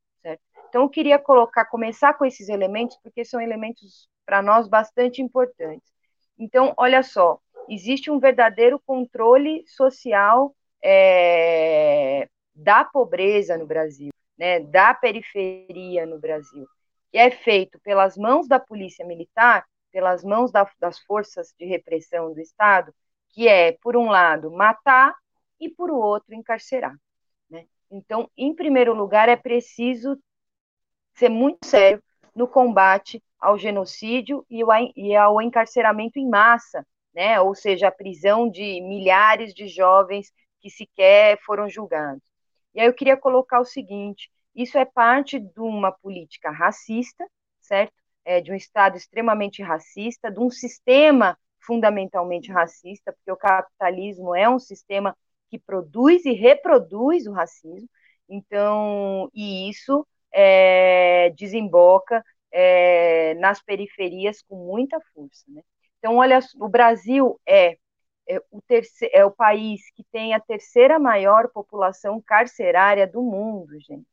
S3: Então, eu queria colocar, começar com esses elementos, porque são elementos para nós bastante importantes. Então, olha só, existe um verdadeiro controle social é, da pobreza no Brasil, né, da periferia no Brasil, que é feito pelas mãos da polícia militar, pelas mãos da, das forças de repressão do Estado, que é, por um lado, matar e, por outro, encarcerar. Né? Então, em primeiro lugar, é preciso ser muito sério no combate ao genocídio e ao encarceramento em massa, né? ou seja, a prisão de milhares de jovens que sequer foram julgados. E aí eu queria colocar o seguinte: isso é parte de uma política racista, certo? É, de um Estado extremamente racista, de um sistema fundamentalmente racista, porque o capitalismo é um sistema que produz e reproduz o racismo. Então, e isso é, desemboca é, nas periferias com muita força. Né? Então, olha, o Brasil é, é, o terceiro, é o país que tem a terceira maior população carcerária do mundo, gente.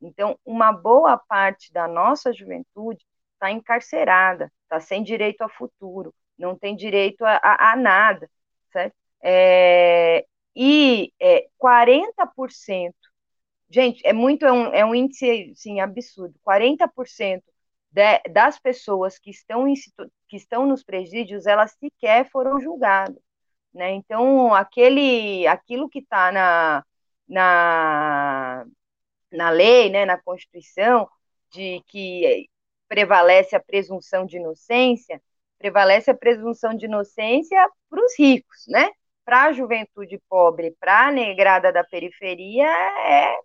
S3: Então, uma boa parte da nossa juventude está encarcerada, está sem direito a futuro, não tem direito a, a, a nada, certo? É, e é, 40% Gente, é muito, é um, é um índice assim, absurdo. 40% de, das pessoas que estão, em, que estão nos presídios, elas sequer foram julgadas. Né? Então, aquele, aquilo que está na, na, na lei, né, na Constituição, de que prevalece a presunção de inocência, prevalece a presunção de inocência para os ricos, né? Para a juventude pobre, para a negrada da periferia, é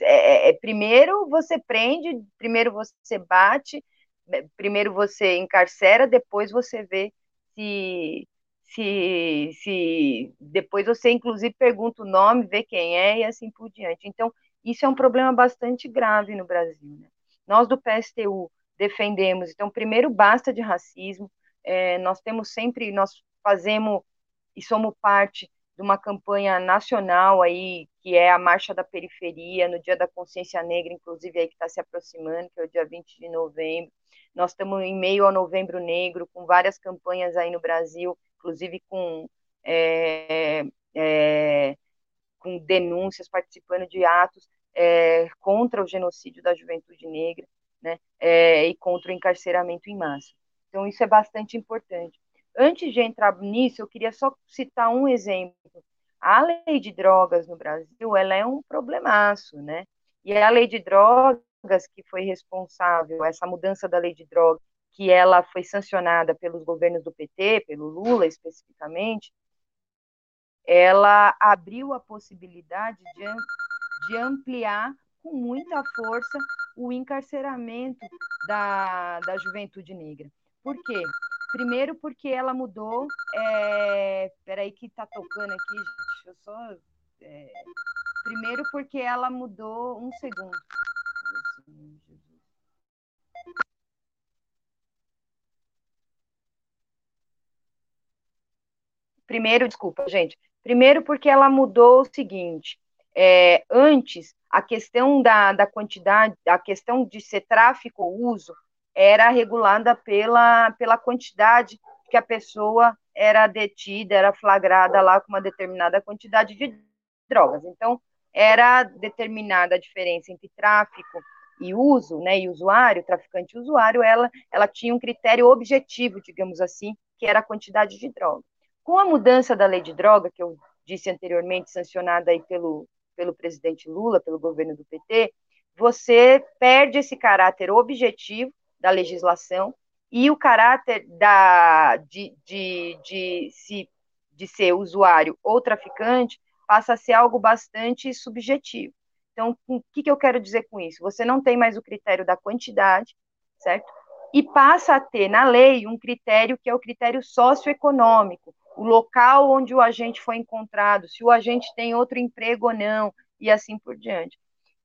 S3: é, é, primeiro você prende, primeiro você bate, primeiro você encarcera, depois você vê se, se, se depois você inclusive pergunta o nome, vê quem é e assim por diante. Então, isso é um problema bastante grave no Brasil. Né? Nós do PSTU defendemos, então, primeiro, basta de racismo, é, nós temos sempre, nós fazemos e somos parte de uma campanha nacional aí, que é a Marcha da Periferia, no Dia da Consciência Negra, inclusive aí que está se aproximando, que é o dia 20 de novembro. Nós estamos em meio ao Novembro Negro, com várias campanhas aí no Brasil, inclusive com, é, é, com denúncias, participando de atos é, contra o genocídio da juventude negra, né, e contra o encarceramento em massa. Então, isso é bastante importante. Antes de entrar nisso, eu queria só citar um exemplo. A lei de drogas no Brasil, ela é um problemaço, né? E a lei de drogas que foi responsável, essa mudança da lei de drogas, que ela foi sancionada pelos governos do PT, pelo Lula especificamente, ela abriu a possibilidade de, de ampliar com muita força o encarceramento da, da juventude negra. Por quê? Primeiro porque ela mudou. É... Peraí que tá tocando aqui, gente. Eu só. É... Primeiro porque ela mudou. Um segundo. Primeiro, desculpa, gente. Primeiro porque ela mudou o seguinte. É, antes, a questão da, da quantidade, a questão de ser tráfico ou uso, era regulada pela, pela quantidade que a pessoa era detida, era flagrada lá com uma determinada quantidade de drogas. Então, era determinada a diferença entre tráfico e uso, né, e usuário, traficante e usuário, ela, ela tinha um critério objetivo, digamos assim, que era a quantidade de droga. Com a mudança da lei de droga, que eu disse anteriormente, sancionada aí pelo, pelo presidente Lula, pelo governo do PT, você perde esse caráter objetivo da legislação e o caráter da, de, de, de, se, de ser usuário ou traficante passa a ser algo bastante subjetivo. Então, o que, que eu quero dizer com isso? Você não tem mais o critério da quantidade, certo? E passa a ter na lei um critério que é o critério socioeconômico, o local onde o agente foi encontrado, se o agente tem outro emprego ou não, e assim por diante.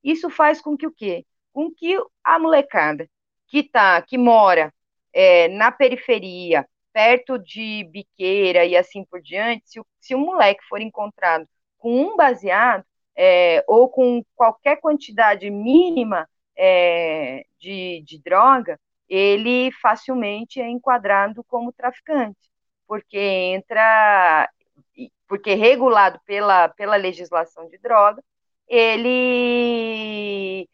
S3: Isso faz com que o quê? Com que a molecada que tá, que mora é, na periferia, perto de biqueira e assim por diante, se, se um moleque for encontrado com um baseado é, ou com qualquer quantidade mínima é, de, de droga, ele facilmente é enquadrado como traficante, porque entra, porque regulado pela, pela legislação de droga, ele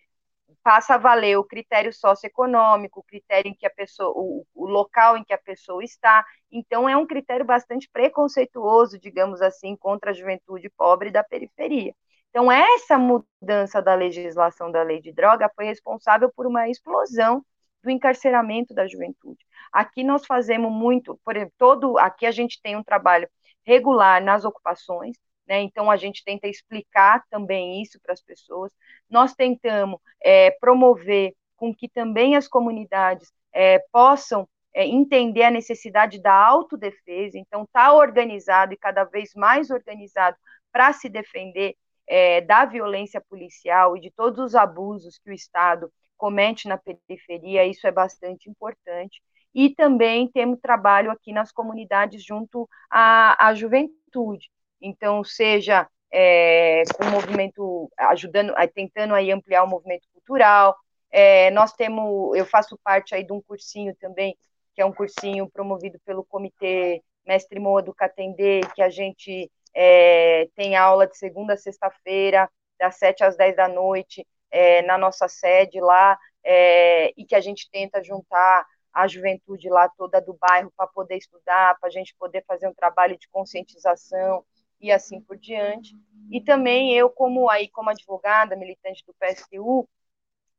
S3: passa a valer o critério socioeconômico, o critério em que a pessoa, o, o, local em que a pessoa está. Então, é um critério bastante preconceituoso, digamos assim, contra a juventude pobre da periferia. Então, essa mudança da legislação da lei de droga foi responsável por uma explosão do encarceramento da juventude. Aqui nós fazemos muito, por exemplo, todo, aqui a gente tem um trabalho regular nas ocupações, né? Então, a gente tenta explicar também isso para as pessoas. Nós tentamos é, promover com que também as comunidades é, possam é, entender a necessidade da autodefesa, então, está organizado e cada vez mais organizado para se defender é, da violência policial e de todos os abusos que o Estado comete na periferia, isso é bastante importante. E também temos trabalho aqui nas comunidades junto à, à juventude. Então, seja é, com o movimento, ajudando, tentando aí ampliar o movimento cultural. É, nós temos, eu faço parte aí de um cursinho também, que é um cursinho promovido pelo Comitê Mestre Moa do Catendê, que a gente é, tem aula de segunda a sexta-feira, das sete às dez da noite, é, na nossa sede lá, é, e que a gente tenta juntar a juventude lá toda do bairro para poder estudar, para a gente poder fazer um trabalho de conscientização, e assim por diante. E também eu, como aí como advogada, militante do PSTU,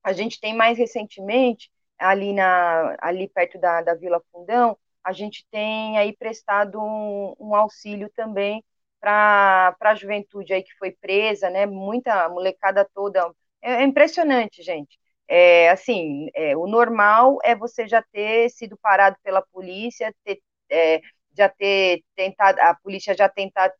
S3: a gente tem mais recentemente, ali, na, ali perto da, da Vila Fundão, a gente tem aí prestado um, um auxílio também para a juventude aí que foi presa, né? Muita molecada toda. É, é impressionante, gente. É, assim, é, o normal é você já ter sido parado pela polícia, ter, é, já ter tentado, a polícia já tentar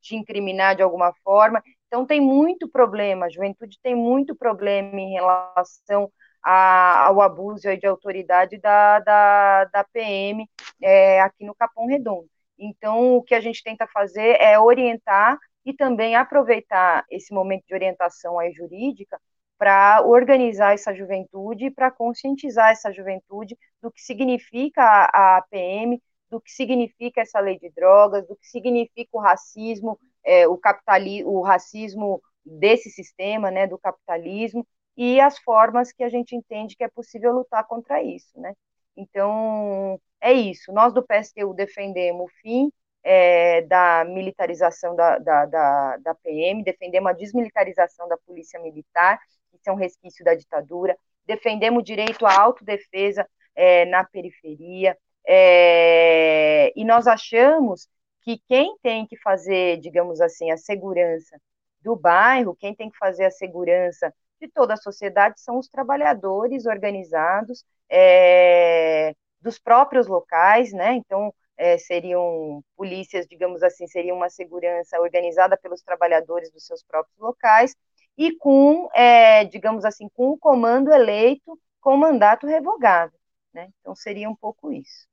S3: te incriminar de alguma forma. Então, tem muito problema, a juventude tem muito problema em relação a, ao abuso de autoridade da, da, da PM é, aqui no Capão Redondo. Então, o que a gente tenta fazer é orientar e também aproveitar esse momento de orientação aí jurídica para organizar essa juventude, para conscientizar essa juventude do que significa a, a PM, do que significa essa lei de drogas, do que significa o racismo, é, o capitalismo, o racismo desse sistema, né, do capitalismo, e as formas que a gente entende que é possível lutar contra isso, né? Então, é isso. Nós do PSTU defendemos o fim é, da militarização da, da, da, da, PM, defendemos a desmilitarização da polícia militar, que é um resquício da ditadura, defendemos o direito à autodefesa é, na periferia, é, e nós achamos que quem tem que fazer, digamos assim, a segurança do bairro, quem tem que fazer a segurança de toda a sociedade são os trabalhadores organizados é, dos próprios locais, né? Então, é, seriam polícias, digamos assim, seria uma segurança organizada pelos trabalhadores dos seus próprios locais e com, é, digamos assim, com o comando eleito com mandato revogável, né? Então, seria um pouco isso.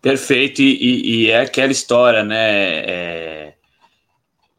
S1: Perfeito, e, e, é aquela história, né? É,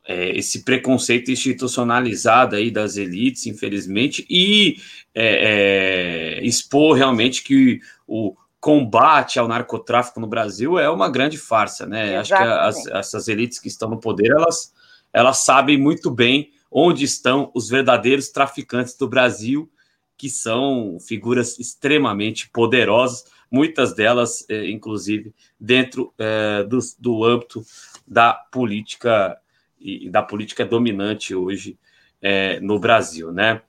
S1: é, esse preconceito institucionalizado aí das elites, infelizmente, e é, é, expor realmente que o combate ao narcotráfico no Brasil é uma grande farsa, né? Acho que as, essas elites que estão no poder, elas, elas sabem muito bem onde estão os verdadeiros traficantes do Brasil, que são figuras extremamente poderosas muitas delas, é, inclusive, dentro é, do, do âmbito da política e da política dominante hoje é, no Brasil, né?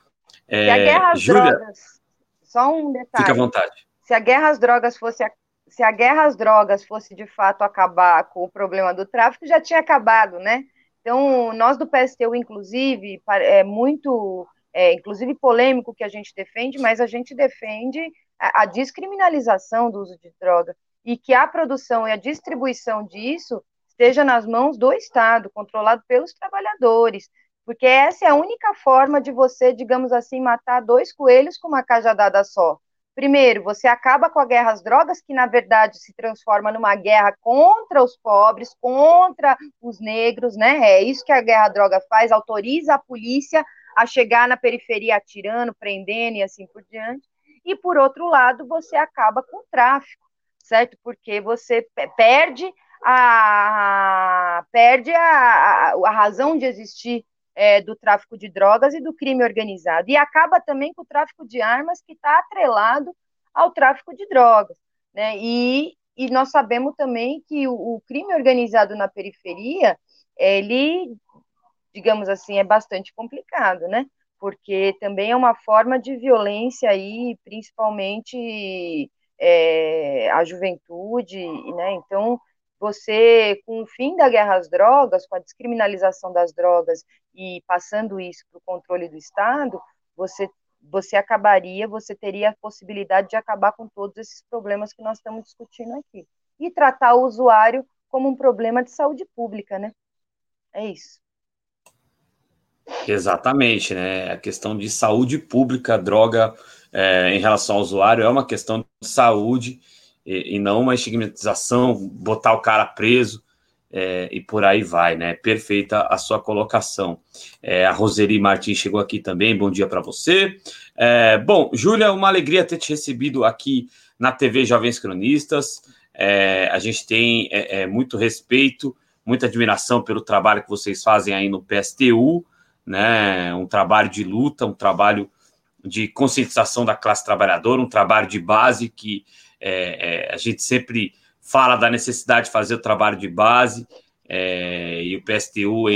S3: É, a guerra às Júlia, drogas, só um detalhe.
S1: Fique à vontade.
S3: Se a guerra às drogas fosse se a guerra às drogas fosse de fato acabar com o problema do tráfico, já tinha acabado, né? Então, nós do PSTU, inclusive, é muito, é, inclusive polêmico que a gente defende, mas a gente defende a, a descriminalização do uso de droga e que a produção e a distribuição disso esteja nas mãos do Estado, controlado pelos trabalhadores, porque essa é a única forma de você, digamos assim, matar dois coelhos com uma cajadada só. Primeiro, você acaba com a guerra às drogas, que na verdade se transforma numa guerra contra os pobres, contra os negros, né? É isso que a guerra à droga faz, autoriza a polícia a chegar na periferia atirando, prendendo e assim por diante e por outro lado você acaba com o tráfico, certo? Porque você perde a perde a, a, razão de existir é, do tráfico de drogas e do crime organizado e acaba também com o tráfico de armas que está atrelado ao tráfico de drogas, né? E, e nós sabemos também que o, o crime organizado na periferia ele digamos assim, é bastante complicado, né? porque também é uma forma de violência aí, principalmente é, a juventude, né? Então, você, com o fim da guerra às drogas, com a descriminalização das drogas e passando isso para o controle do Estado, você, você acabaria, você teria a possibilidade de acabar com todos esses problemas que nós estamos discutindo aqui. E tratar o usuário como um problema de saúde pública, né? É isso.
S1: Exatamente, né? A questão de saúde pública, droga é, em relação ao usuário é uma questão de saúde e, e não uma estigmatização, botar o cara preso é, e por aí vai, né? Perfeita a sua colocação. É, a Roseli Martins chegou aqui também, bom dia para você. É, bom, Júlia, uma alegria ter te recebido aqui na TV Jovens Cronistas. É, a gente tem é, muito respeito, muita admiração pelo trabalho que vocês fazem aí no PSTU né? Um trabalho de luta, um trabalho de conscientização da classe trabalhadora, um trabalho de base que é, é, a gente sempre fala da necessidade de fazer o trabalho de base, é, e o PSTU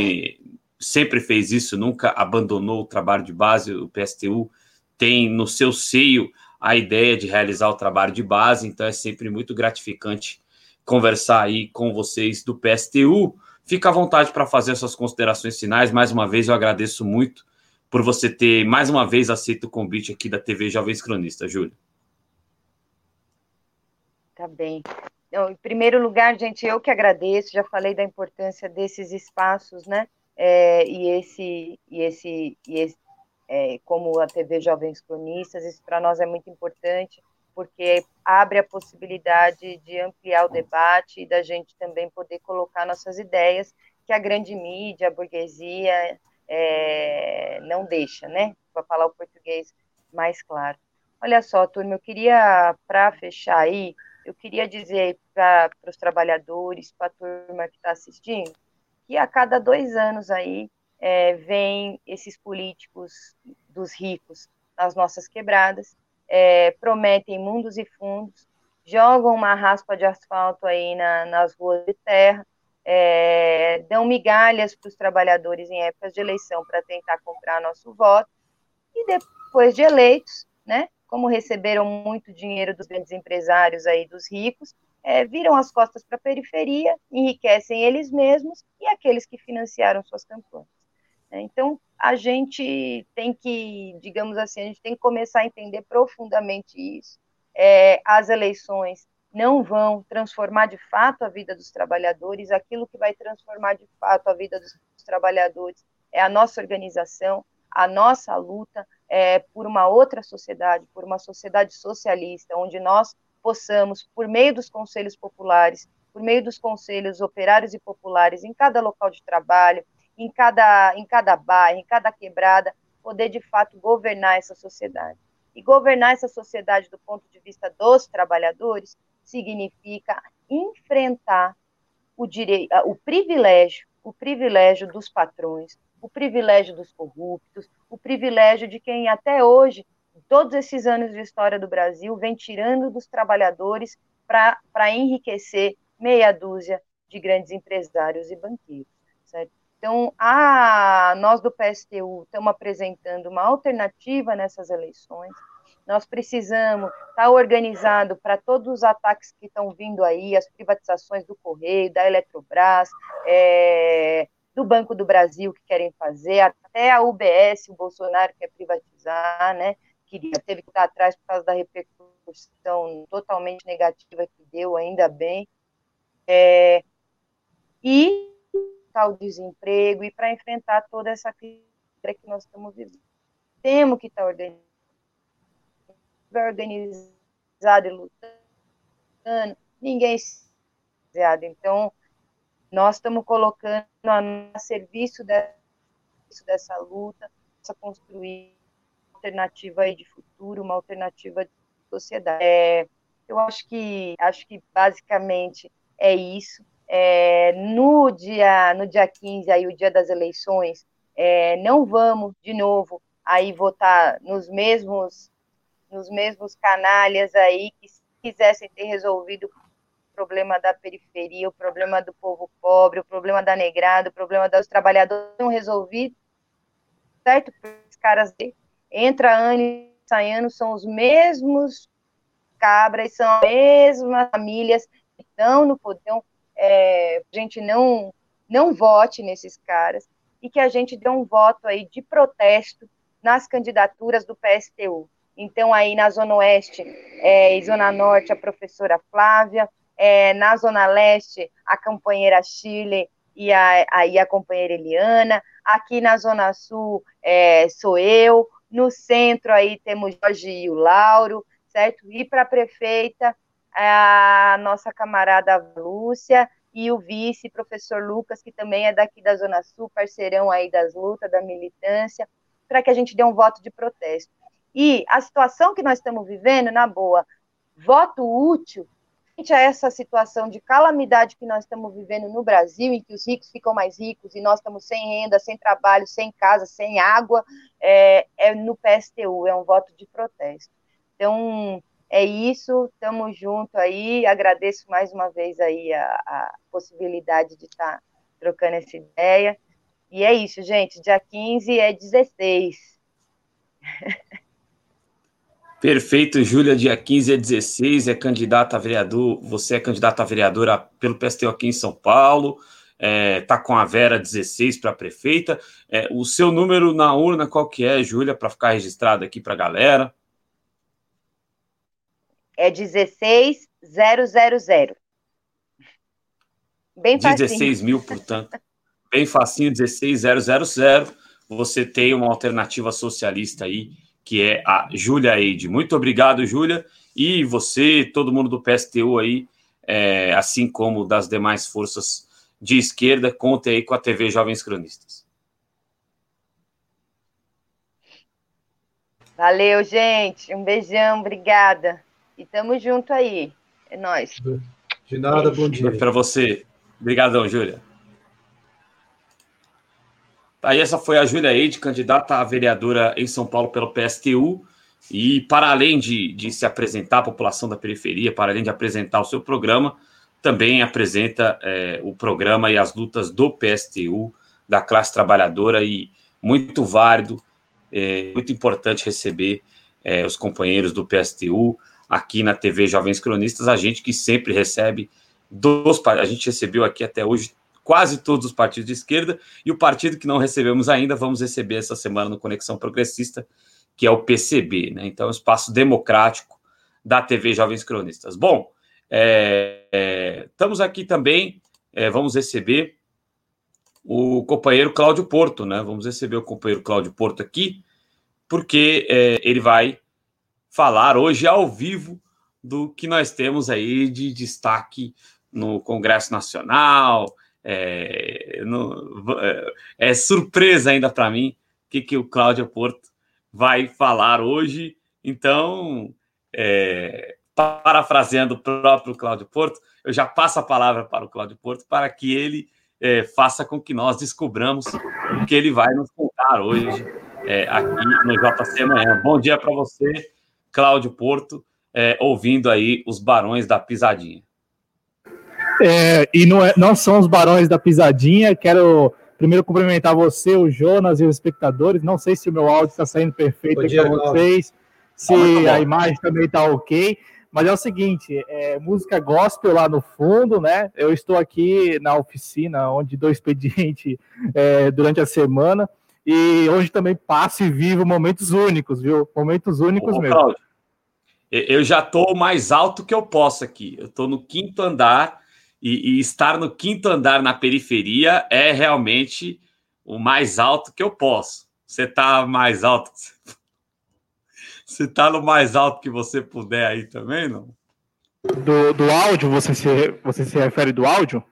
S1: sempre fez isso, nunca abandonou o trabalho de base. O PSTU tem no seu seio a ideia de realizar o trabalho de base, então é sempre muito gratificante conversar aí com vocês do PSTU. Fica à vontade para fazer suas considerações finais. Mais uma vez, eu agradeço muito por você ter, mais uma vez, aceito o convite aqui da TV Jovens Cronista, Júlia.
S3: Tá bem. Então, em primeiro lugar, gente, eu que agradeço, já falei da importância desses espaços, né? É, e esse, e esse, e esse é, como a TV Jovens Cronistas, isso para nós é muito importante porque abre a possibilidade de ampliar o debate e da gente também poder colocar nossas ideias que a grande mídia, a burguesia é, não deixa, né? Para falar o português mais claro. Olha só, turma, eu queria, para fechar aí, eu queria dizer para os trabalhadores, para a turma que está assistindo, que a cada dois anos aí é, vem esses políticos dos ricos nas nossas quebradas é, prometem mundos e fundos, jogam uma raspa de asfalto aí na, nas ruas de terra, é, dão migalhas para os trabalhadores em épocas de eleição para tentar comprar nosso voto, e depois de eleitos, né, como receberam muito dinheiro dos grandes empresários aí, dos ricos, é, viram as costas para a periferia, enriquecem eles mesmos e aqueles que financiaram suas campanhas. Né? Então, a gente tem que, digamos assim, a gente tem que começar a entender profundamente isso. É, as eleições não vão transformar de fato a vida dos trabalhadores, aquilo que vai transformar de fato a vida dos, dos trabalhadores é a nossa organização, a nossa luta é, por uma outra sociedade, por uma sociedade socialista, onde nós possamos, por meio dos conselhos populares, por meio dos conselhos operários e populares em cada local de trabalho, em cada, em cada bairro, em cada quebrada, poder de fato governar essa sociedade. E governar essa sociedade do ponto de vista dos trabalhadores significa enfrentar o direito, o privilégio, o privilégio dos patrões, o privilégio dos corruptos, o privilégio de quem até hoje, todos esses anos de história do Brasil, vem tirando dos trabalhadores para enriquecer meia dúzia de grandes empresários e banqueiros. Certo? Então, a, nós do PSTU estamos apresentando uma alternativa nessas eleições. Nós precisamos estar tá organizado para todos os ataques que estão vindo aí, as privatizações do Correio, da Eletrobras, é, do Banco do Brasil que querem fazer, até a UBS, o Bolsonaro quer privatizar, né? Queria, teve que estar atrás por causa da repercussão totalmente negativa que deu, ainda bem. É, e tá o desemprego, e para enfrentar toda essa crise que nós estamos vivendo. Temos que estar organizado, organizado e lutando, ninguém se então nós estamos colocando a serviço dessa luta, para construir uma alternativa aí de futuro, uma alternativa de sociedade. É, eu acho que acho que basicamente é isso. É, no dia no dia 15, aí o dia das eleições, é, não vamos de novo aí votar nos mesmos nos mesmos canalhas aí que quisessem ter resolvido problema da periferia, o problema do povo pobre, o problema da negrada, o problema dos trabalhadores não resolvido, certo? Os caras entra ano e sai ano, são os mesmos cabras, são as mesmas famílias que estão no poder. Então, é, a gente não, não vote nesses caras e que a gente dê um voto aí de protesto nas candidaturas do PSTU. Então, aí na Zona Oeste é, e Zona Norte, a professora Flávia, é, na Zona Leste, a companheira Chile e a, aí a companheira Eliana, aqui na Zona Sul é, sou eu, no centro aí temos Jorge e o Lauro, certo? E para a prefeita, a nossa camarada Lúcia e o vice, professor Lucas, que também é daqui da Zona Sul, parceirão aí das lutas, da militância, para que a gente dê um voto de protesto. E a situação que nós estamos vivendo, na boa, voto útil a essa situação de calamidade que nós estamos vivendo no Brasil, em que os ricos ficam mais ricos e nós estamos sem renda, sem trabalho, sem casa, sem água, é, é no PSTU, é um voto de protesto. Então, é isso, estamos juntos aí, agradeço mais uma vez aí a, a possibilidade de estar tá trocando essa ideia. E é isso, gente, dia 15 é 16.
S1: Perfeito, Júlia, dia 15 a 16 é candidata a vereador, você é candidata a vereadora pelo PSTU aqui em São Paulo, é, tá com a Vera 16 para prefeita. É, o seu número na urna, qual que é, Júlia, para ficar registrado aqui para a galera?
S3: É 16000.
S1: Bem facinho. 16 mil, portanto. Bem facinho, 16000. Você tem uma alternativa socialista aí que é a Júlia Eide. Muito obrigado, Júlia. E você, todo mundo do PSTU aí, é, assim como das demais forças de esquerda, conte aí com a TV Jovens Cronistas.
S3: Valeu, gente. Um beijão, obrigada. E tamo junto aí. É nóis.
S2: De nada, bom dia.
S1: Para você. Obrigadão, Júlia. Aí essa foi a Júlia Eide, candidata a vereadora em São Paulo pelo PSTU. E para além de, de se apresentar à população da periferia, para além de apresentar o seu programa, também apresenta é, o programa e as lutas do PSTU, da classe trabalhadora, e muito válido, é, muito importante receber é, os companheiros do PSTU aqui na TV Jovens Cronistas, a gente que sempre recebe dos a gente recebeu aqui até hoje quase todos os partidos de esquerda e o partido que não recebemos ainda vamos receber essa semana no Conexão Progressista, que é o PCB, né? Então, é um espaço democrático da TV Jovens Cronistas. Bom, é, é, estamos aqui também, é, vamos receber o companheiro Cláudio Porto, né? Vamos receber o companheiro Cláudio Porto aqui, porque é, ele vai falar hoje ao vivo do que nós temos aí de destaque no Congresso Nacional. É, no, é, é surpresa ainda para mim o que, que o Cláudio Porto vai falar hoje. Então, é, parafraseando o próprio Cláudio Porto, eu já passo a palavra para o Cláudio Porto para que ele é, faça com que nós descobramos o que ele vai nos contar hoje é, aqui no JC Manhã. Bom dia para você, Cláudio Porto, é, ouvindo aí os Barões da Pisadinha.
S4: É, e não, é, não são os Barões da Pisadinha, quero Primeiro, cumprimentar você, o Jonas e os espectadores. Não sei se o meu áudio está saindo perfeito para vocês, se ah, a imagem também está ok. Mas é o seguinte, é, música gospel lá no fundo, né? Eu estou aqui na oficina onde dou expediente é, durante a semana e hoje também passo e vivo momentos únicos, viu? Momentos únicos Ô, mesmo. Cláudio,
S1: eu já estou mais alto que eu posso aqui. Eu estou no quinto andar e, e, estar no quinto andar na periferia é realmente o mais alto que eu posso. Você está mais alto. Você está no mais alto que você puder aí também, não?
S4: Do, do áudio, você se, você se refere do áudio?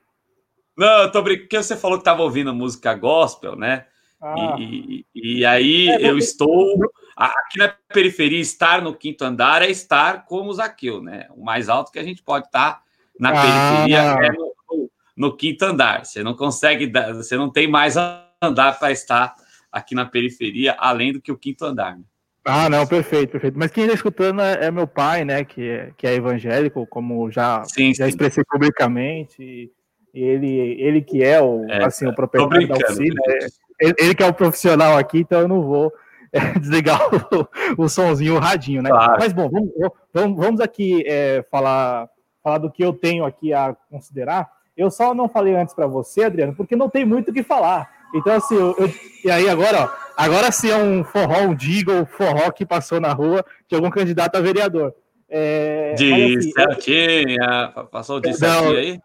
S1: Não, eu tô brincando, porque você falou que estava ouvindo música gospel, né? Ah. E, e, e, aí é, eu estou aqui na periferia, estar no quinto andar é estar como o Zaqueu, né? O mais alto que a gente pode estar tá na ah. periferia é no, no, quinto andar. Você não consegue, você não tem mais andar para estar aqui na periferia, além do que o quinto andar. Né?
S4: Ah, não, perfeito, perfeito. Mas quem está escutando é, é, meu pai, né, que é, que é evangélico, como já, sim, já sim. expressei publicamente. E ele, ele que é o, é, assim, o proprietário da oficina, é, ele, ele, que é o profissional aqui, então eu não vou é, desligar o, o sonzinho, o radinho, né? Claro. Mas bom, vamos, vamos, vamos aqui é, falar falar do que eu tenho aqui a considerar. Eu só não falei antes para você, Adriano, porque não tem muito o que falar. Então, assim, eu, eu, e aí agora, ó, agora sim é um forró, um digo, forró que passou na rua de algum candidato a vereador.
S1: É, de assim, certinha, passou de certinho aí?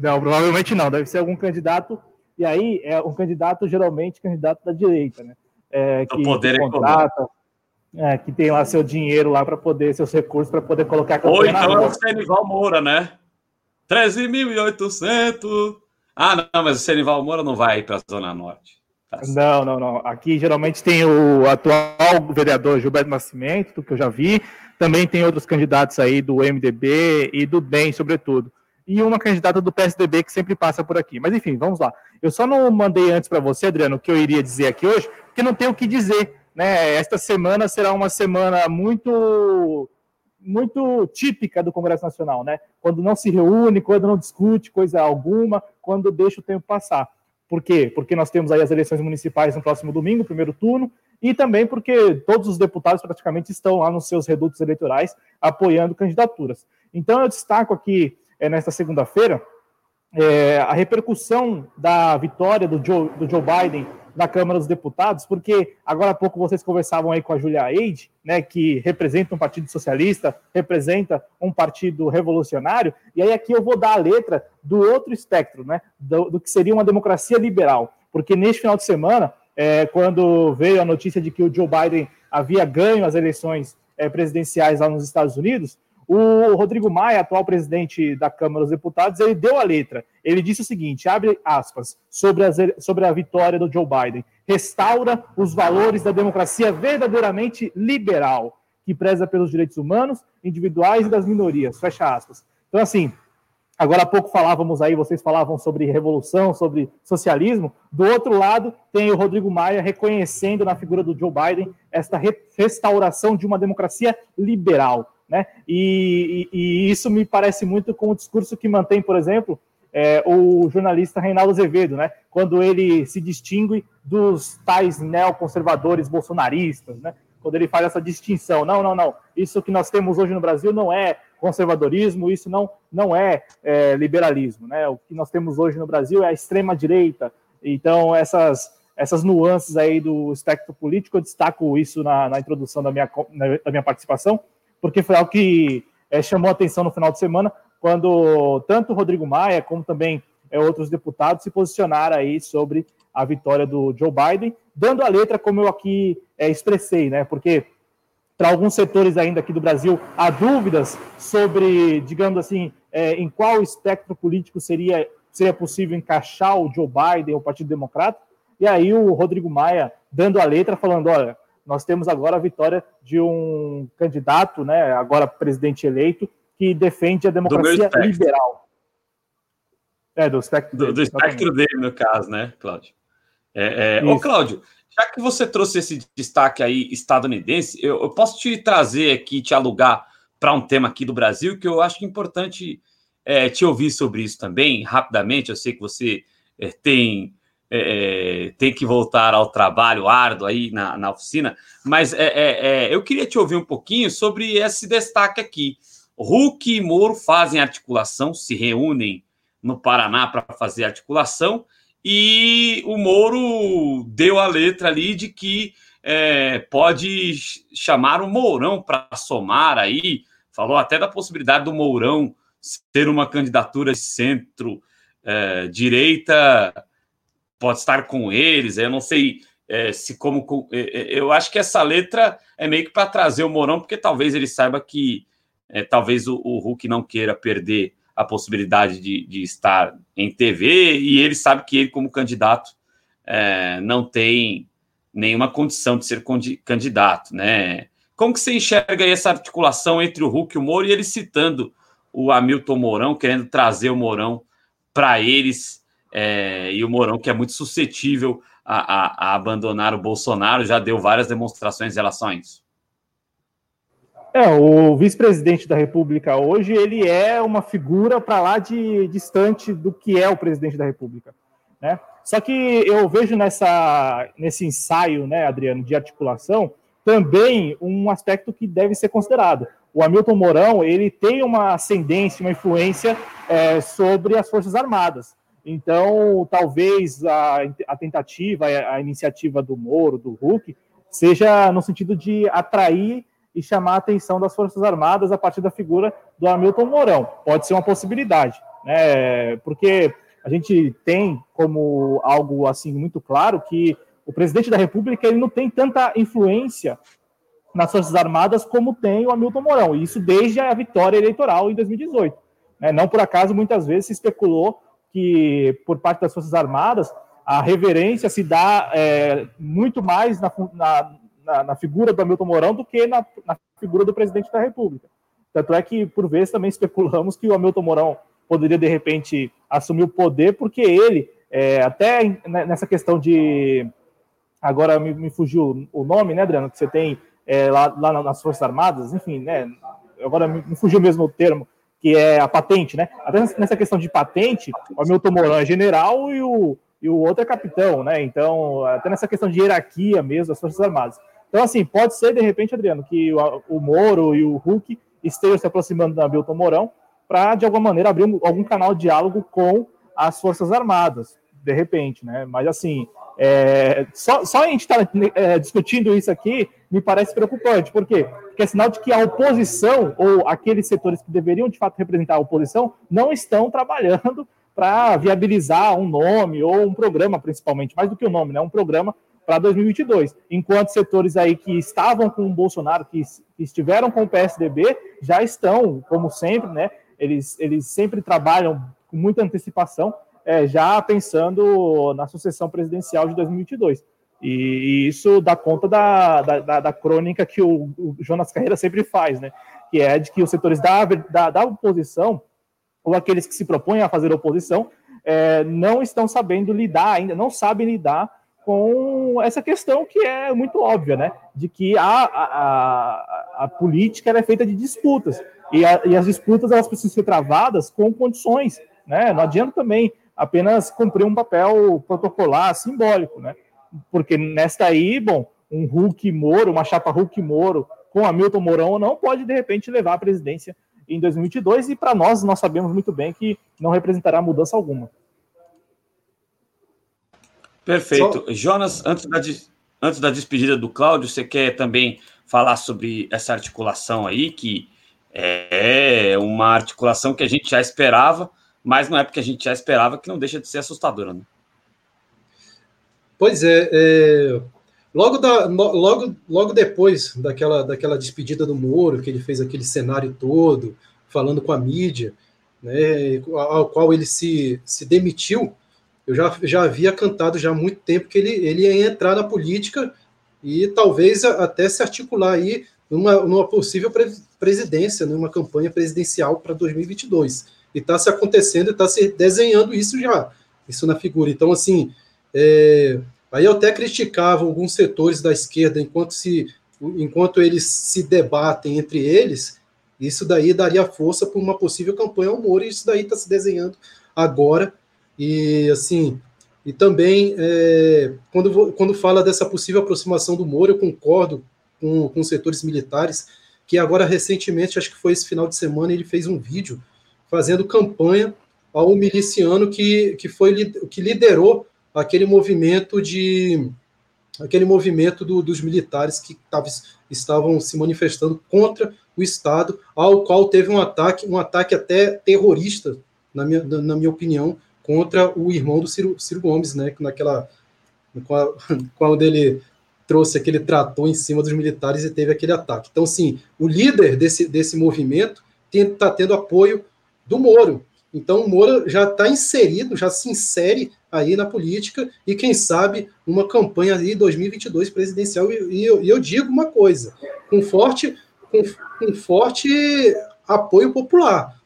S4: Não, provavelmente não, deve ser algum candidato, e aí é um candidato, geralmente, candidato da direita, né? É, que, poder que contrata, é, que tem lá seu dinheiro lá para poder, seus recursos para poder colocar
S1: a Ou então é o Senival Moura, né? 13.800. Ah, não, mas o Senival Moura não vai para a Zona Norte.
S4: Tá não, não, não. Aqui geralmente tem o atual vereador Gilberto Nascimento, que eu já vi. Também tem outros candidatos aí do MDB e do DEM, sobretudo. E uma candidata do PSDB que sempre passa por aqui. Mas enfim, vamos lá. Eu só não mandei antes para você, Adriano, o que eu iria dizer aqui hoje, porque não tenho o que dizer né? Esta semana será uma semana muito muito típica do Congresso Nacional, né? Quando não se reúne, quando não discute coisa alguma, quando deixa o tempo passar. Por quê? Porque nós temos aí as eleições municipais no próximo domingo, primeiro turno, e também porque todos os deputados praticamente estão lá nos seus redutos eleitorais apoiando candidaturas. Então eu destaco aqui é, nesta segunda-feira é, a repercussão da vitória do Joe, do Joe Biden na Câmara dos Deputados, porque agora há pouco vocês conversavam aí com a Julia Eide, né, que representa um partido socialista, representa um partido revolucionário, e aí aqui eu vou dar a letra do outro espectro, né, do, do que seria uma democracia liberal, porque neste final de semana, é, quando veio a notícia de que o Joe Biden havia ganho as eleições é, presidenciais lá nos Estados Unidos, o Rodrigo Maia, atual presidente da Câmara dos Deputados, ele deu a letra. Ele disse o seguinte: abre aspas, sobre a, sobre a vitória do Joe Biden. Restaura os valores da democracia verdadeiramente liberal, que preza pelos direitos humanos, individuais e das minorias. Fecha aspas. Então, assim, agora há pouco falávamos aí, vocês falavam sobre revolução, sobre socialismo. Do outro lado, tem o Rodrigo Maia reconhecendo na figura do Joe Biden esta restauração de uma democracia liberal né? E, e, e, isso me parece muito com o discurso que mantém, por exemplo, é, o jornalista Reinaldo Azevedo, né? quando ele se distingue dos tais neoconservadores bolsonaristas, né? quando ele faz essa distinção. Não, não, não. Isso que nós temos hoje no Brasil não é conservadorismo, isso não, não é, é liberalismo. Né? O que nós temos hoje no Brasil é a extrema-direita. Então, essas, essas nuances aí do espectro político, eu destaco isso na, na introdução da minha, da minha participação, porque foi algo que é, chamou atenção no final de semana, quando tanto o Rodrigo Maia como também é, outros deputados se posicionaram aí sobre a vitória do Joe Biden, dando a letra como eu aqui é, expressei, né? Porque para alguns setores ainda aqui do Brasil há dúvidas sobre, digamos assim, é, em qual espectro político seria, seria possível encaixar o Joe Biden, o Partido Democrata. E aí o Rodrigo Maia dando a letra, falando: olha, nós temos agora a vitória de um candidato, né, agora presidente eleito, que defende a democracia liberal.
S1: É, do espectro, do, do espectro dele, no caso, né, Cláudio? É, é... Ô, Cláudio, já que você trouxe esse destaque aí estadunidense, eu, eu posso te trazer aqui, te alugar para um tema aqui do Brasil, que eu acho importante é, te ouvir sobre isso também, rapidamente. Eu sei que você é, tem, é, é, tem que voltar ao trabalho árduo aí na, na oficina, mas é, eu queria te ouvir um pouquinho sobre esse destaque aqui. Hulk e Moro fazem articulação, se reúnem no Paraná para fazer articulação e o Moro deu a letra ali de que é, pode chamar o Mourão para somar aí, falou até da possibilidade do Mourão ser uma candidatura de centro-direita, é, pode estar com eles, eu não sei é, se como. É, é, eu acho que essa letra é meio que para trazer o Mourão, porque talvez ele saiba que é, talvez o, o Hulk não queira perder a possibilidade de, de estar em TV e ele sabe que ele, como candidato, é, não tem nenhuma condição de ser candidato, né? Como que você enxerga essa articulação entre o Hulk e o Moro e ele citando o Hamilton Mourão, querendo trazer o Mourão para eles é, e o Mourão que é muito suscetível a, a, a abandonar o Bolsonaro, já deu várias demonstrações em relação a isso.
S4: É, o vice-presidente da República hoje, ele é uma figura para lá de distante do que é o presidente da República, né? Só que eu vejo nessa, nesse ensaio, né, Adriano, de articulação, também um aspecto que deve ser considerado. O Hamilton Mourão, ele tem uma ascendência, uma influência é, sobre as Forças Armadas. Então, talvez a, a tentativa, a, iniciativa do Moro, do Hulk, seja no sentido de atrair e chamar a atenção das Forças Armadas a partir da figura do Hamilton Mourão. Pode ser uma possibilidade, né? Porque a gente tem como algo assim muito claro que o presidente da República ele não tem tanta influência nas Forças Armadas como tem o Hamilton Mourão, e isso desde a vitória eleitoral em 2018. Né? Não por acaso, muitas vezes se especulou que, por parte das Forças Armadas, a reverência se dá é, muito mais na, na, na, figura do Hamilton Mourão do que na, na, figura do presidente da República. Tanto é que, por vezes, também especulamos que o Hamilton Mourão poderia, de repente, assumir o poder, porque ele, é, até nessa questão de. Agora me, me, fugiu o nome, né, Adriano, que você tem é, lá, lá, nas Forças Armadas, enfim, né? Agora me, me fugiu mesmo o termo, que é a patente, né? Até nessa questão de patente, o Hamilton Mourão é general e o, e o outro é capitão, né? Então, até nessa questão de hierarquia mesmo das Forças Armadas. Então, assim, pode ser, de repente, Adriano, que o, o Moro e o Hulk estejam se aproximando da Milton Mourão para, de alguma maneira, abrir algum canal de diálogo com as Forças Armadas, de repente, né? Mas, assim, é, só, só, a gente estar tá, é, discutindo isso aqui me parece preocupante. Por quê? Porque é sinal de que a oposição, ou aqueles setores que deveriam, de fato, representar a oposição, não estão trabalhando para viabilizar um nome ou um programa, principalmente, mais do que o um nome, né? Um programa para 2022. Enquanto setores aí que estavam com o Bolsonaro, que, que, estiveram com o PSDB, já estão, como sempre, né? Eles, eles sempre trabalham com muita antecipação, é, já pensando na sucessão presidencial de 2022. E, isso dá conta da, da, da, crônica que o, o, Jonas Carreira sempre faz, né? Que é de que os setores da, da, da oposição, ou aqueles que se propõem a fazer oposição, é, não estão sabendo lidar ainda, não sabem lidar com essa questão que é muito óbvia, né? De que a, a, a política é feita de disputas. E, a, e, as disputas elas precisam ser travadas com condições, né? Não adianta também apenas cumprir um papel protocolar, simbólico, né? Porque nesta aí, bom, um Hulk Moro, uma chapa Hulk Moro com Hamilton Mourão ou não, pode de repente levar a presidência em 2022 e para nós, nós sabemos muito bem que não representará mudança alguma.
S1: Perfeito. Só... Jonas, antes da, antes da despedida do Cláudio, você quer também falar sobre essa articulação aí, que é uma articulação que a gente já esperava, mas não é porque a gente já esperava que não deixa de ser assustadora. Né?
S2: Pois é, é, logo, da, logo, logo depois daquela, daquela despedida do Moro, que ele fez aquele cenário todo, falando com a mídia, né, ao qual ele se, se demitiu, eu já, já havia cantado já há muito tempo que ele, ele ia entrar na política e talvez até se articular aí numa, numa possível pre presidência, numa campanha presidencial para 2022. E está se acontecendo, está se desenhando isso já, isso na figura. Então, assim, é, aí eu até criticava alguns setores da esquerda enquanto se enquanto eles se debatem entre eles, isso daí daria força para uma possível campanha ao Moro, e isso daí está se desenhando agora. E assim, e também, é, quando, quando fala dessa possível aproximação do Moro, eu concordo com, com setores militares, que agora, recentemente, acho que foi esse final de semana, ele fez um vídeo fazendo campanha ao miliciano que, que, foi, que liderou aquele movimento de aquele movimento do, dos militares que tavam, estavam se manifestando contra o Estado, ao qual teve um ataque, um ataque até terrorista, na minha, na minha opinião, contra o irmão do Ciro, Ciro Gomes, né? Naquela. Quando ele trouxe aquele trator em cima dos militares e teve aquele ataque. Então, sim, o líder desse, desse movimento está tendo apoio do Moro. Então, o Moro já está inserido, já se insere aí na política e, quem sabe, uma campanha aí 2022 presidencial. E, eu, eu, digo uma coisa, com forte, com, com forte apoio popular.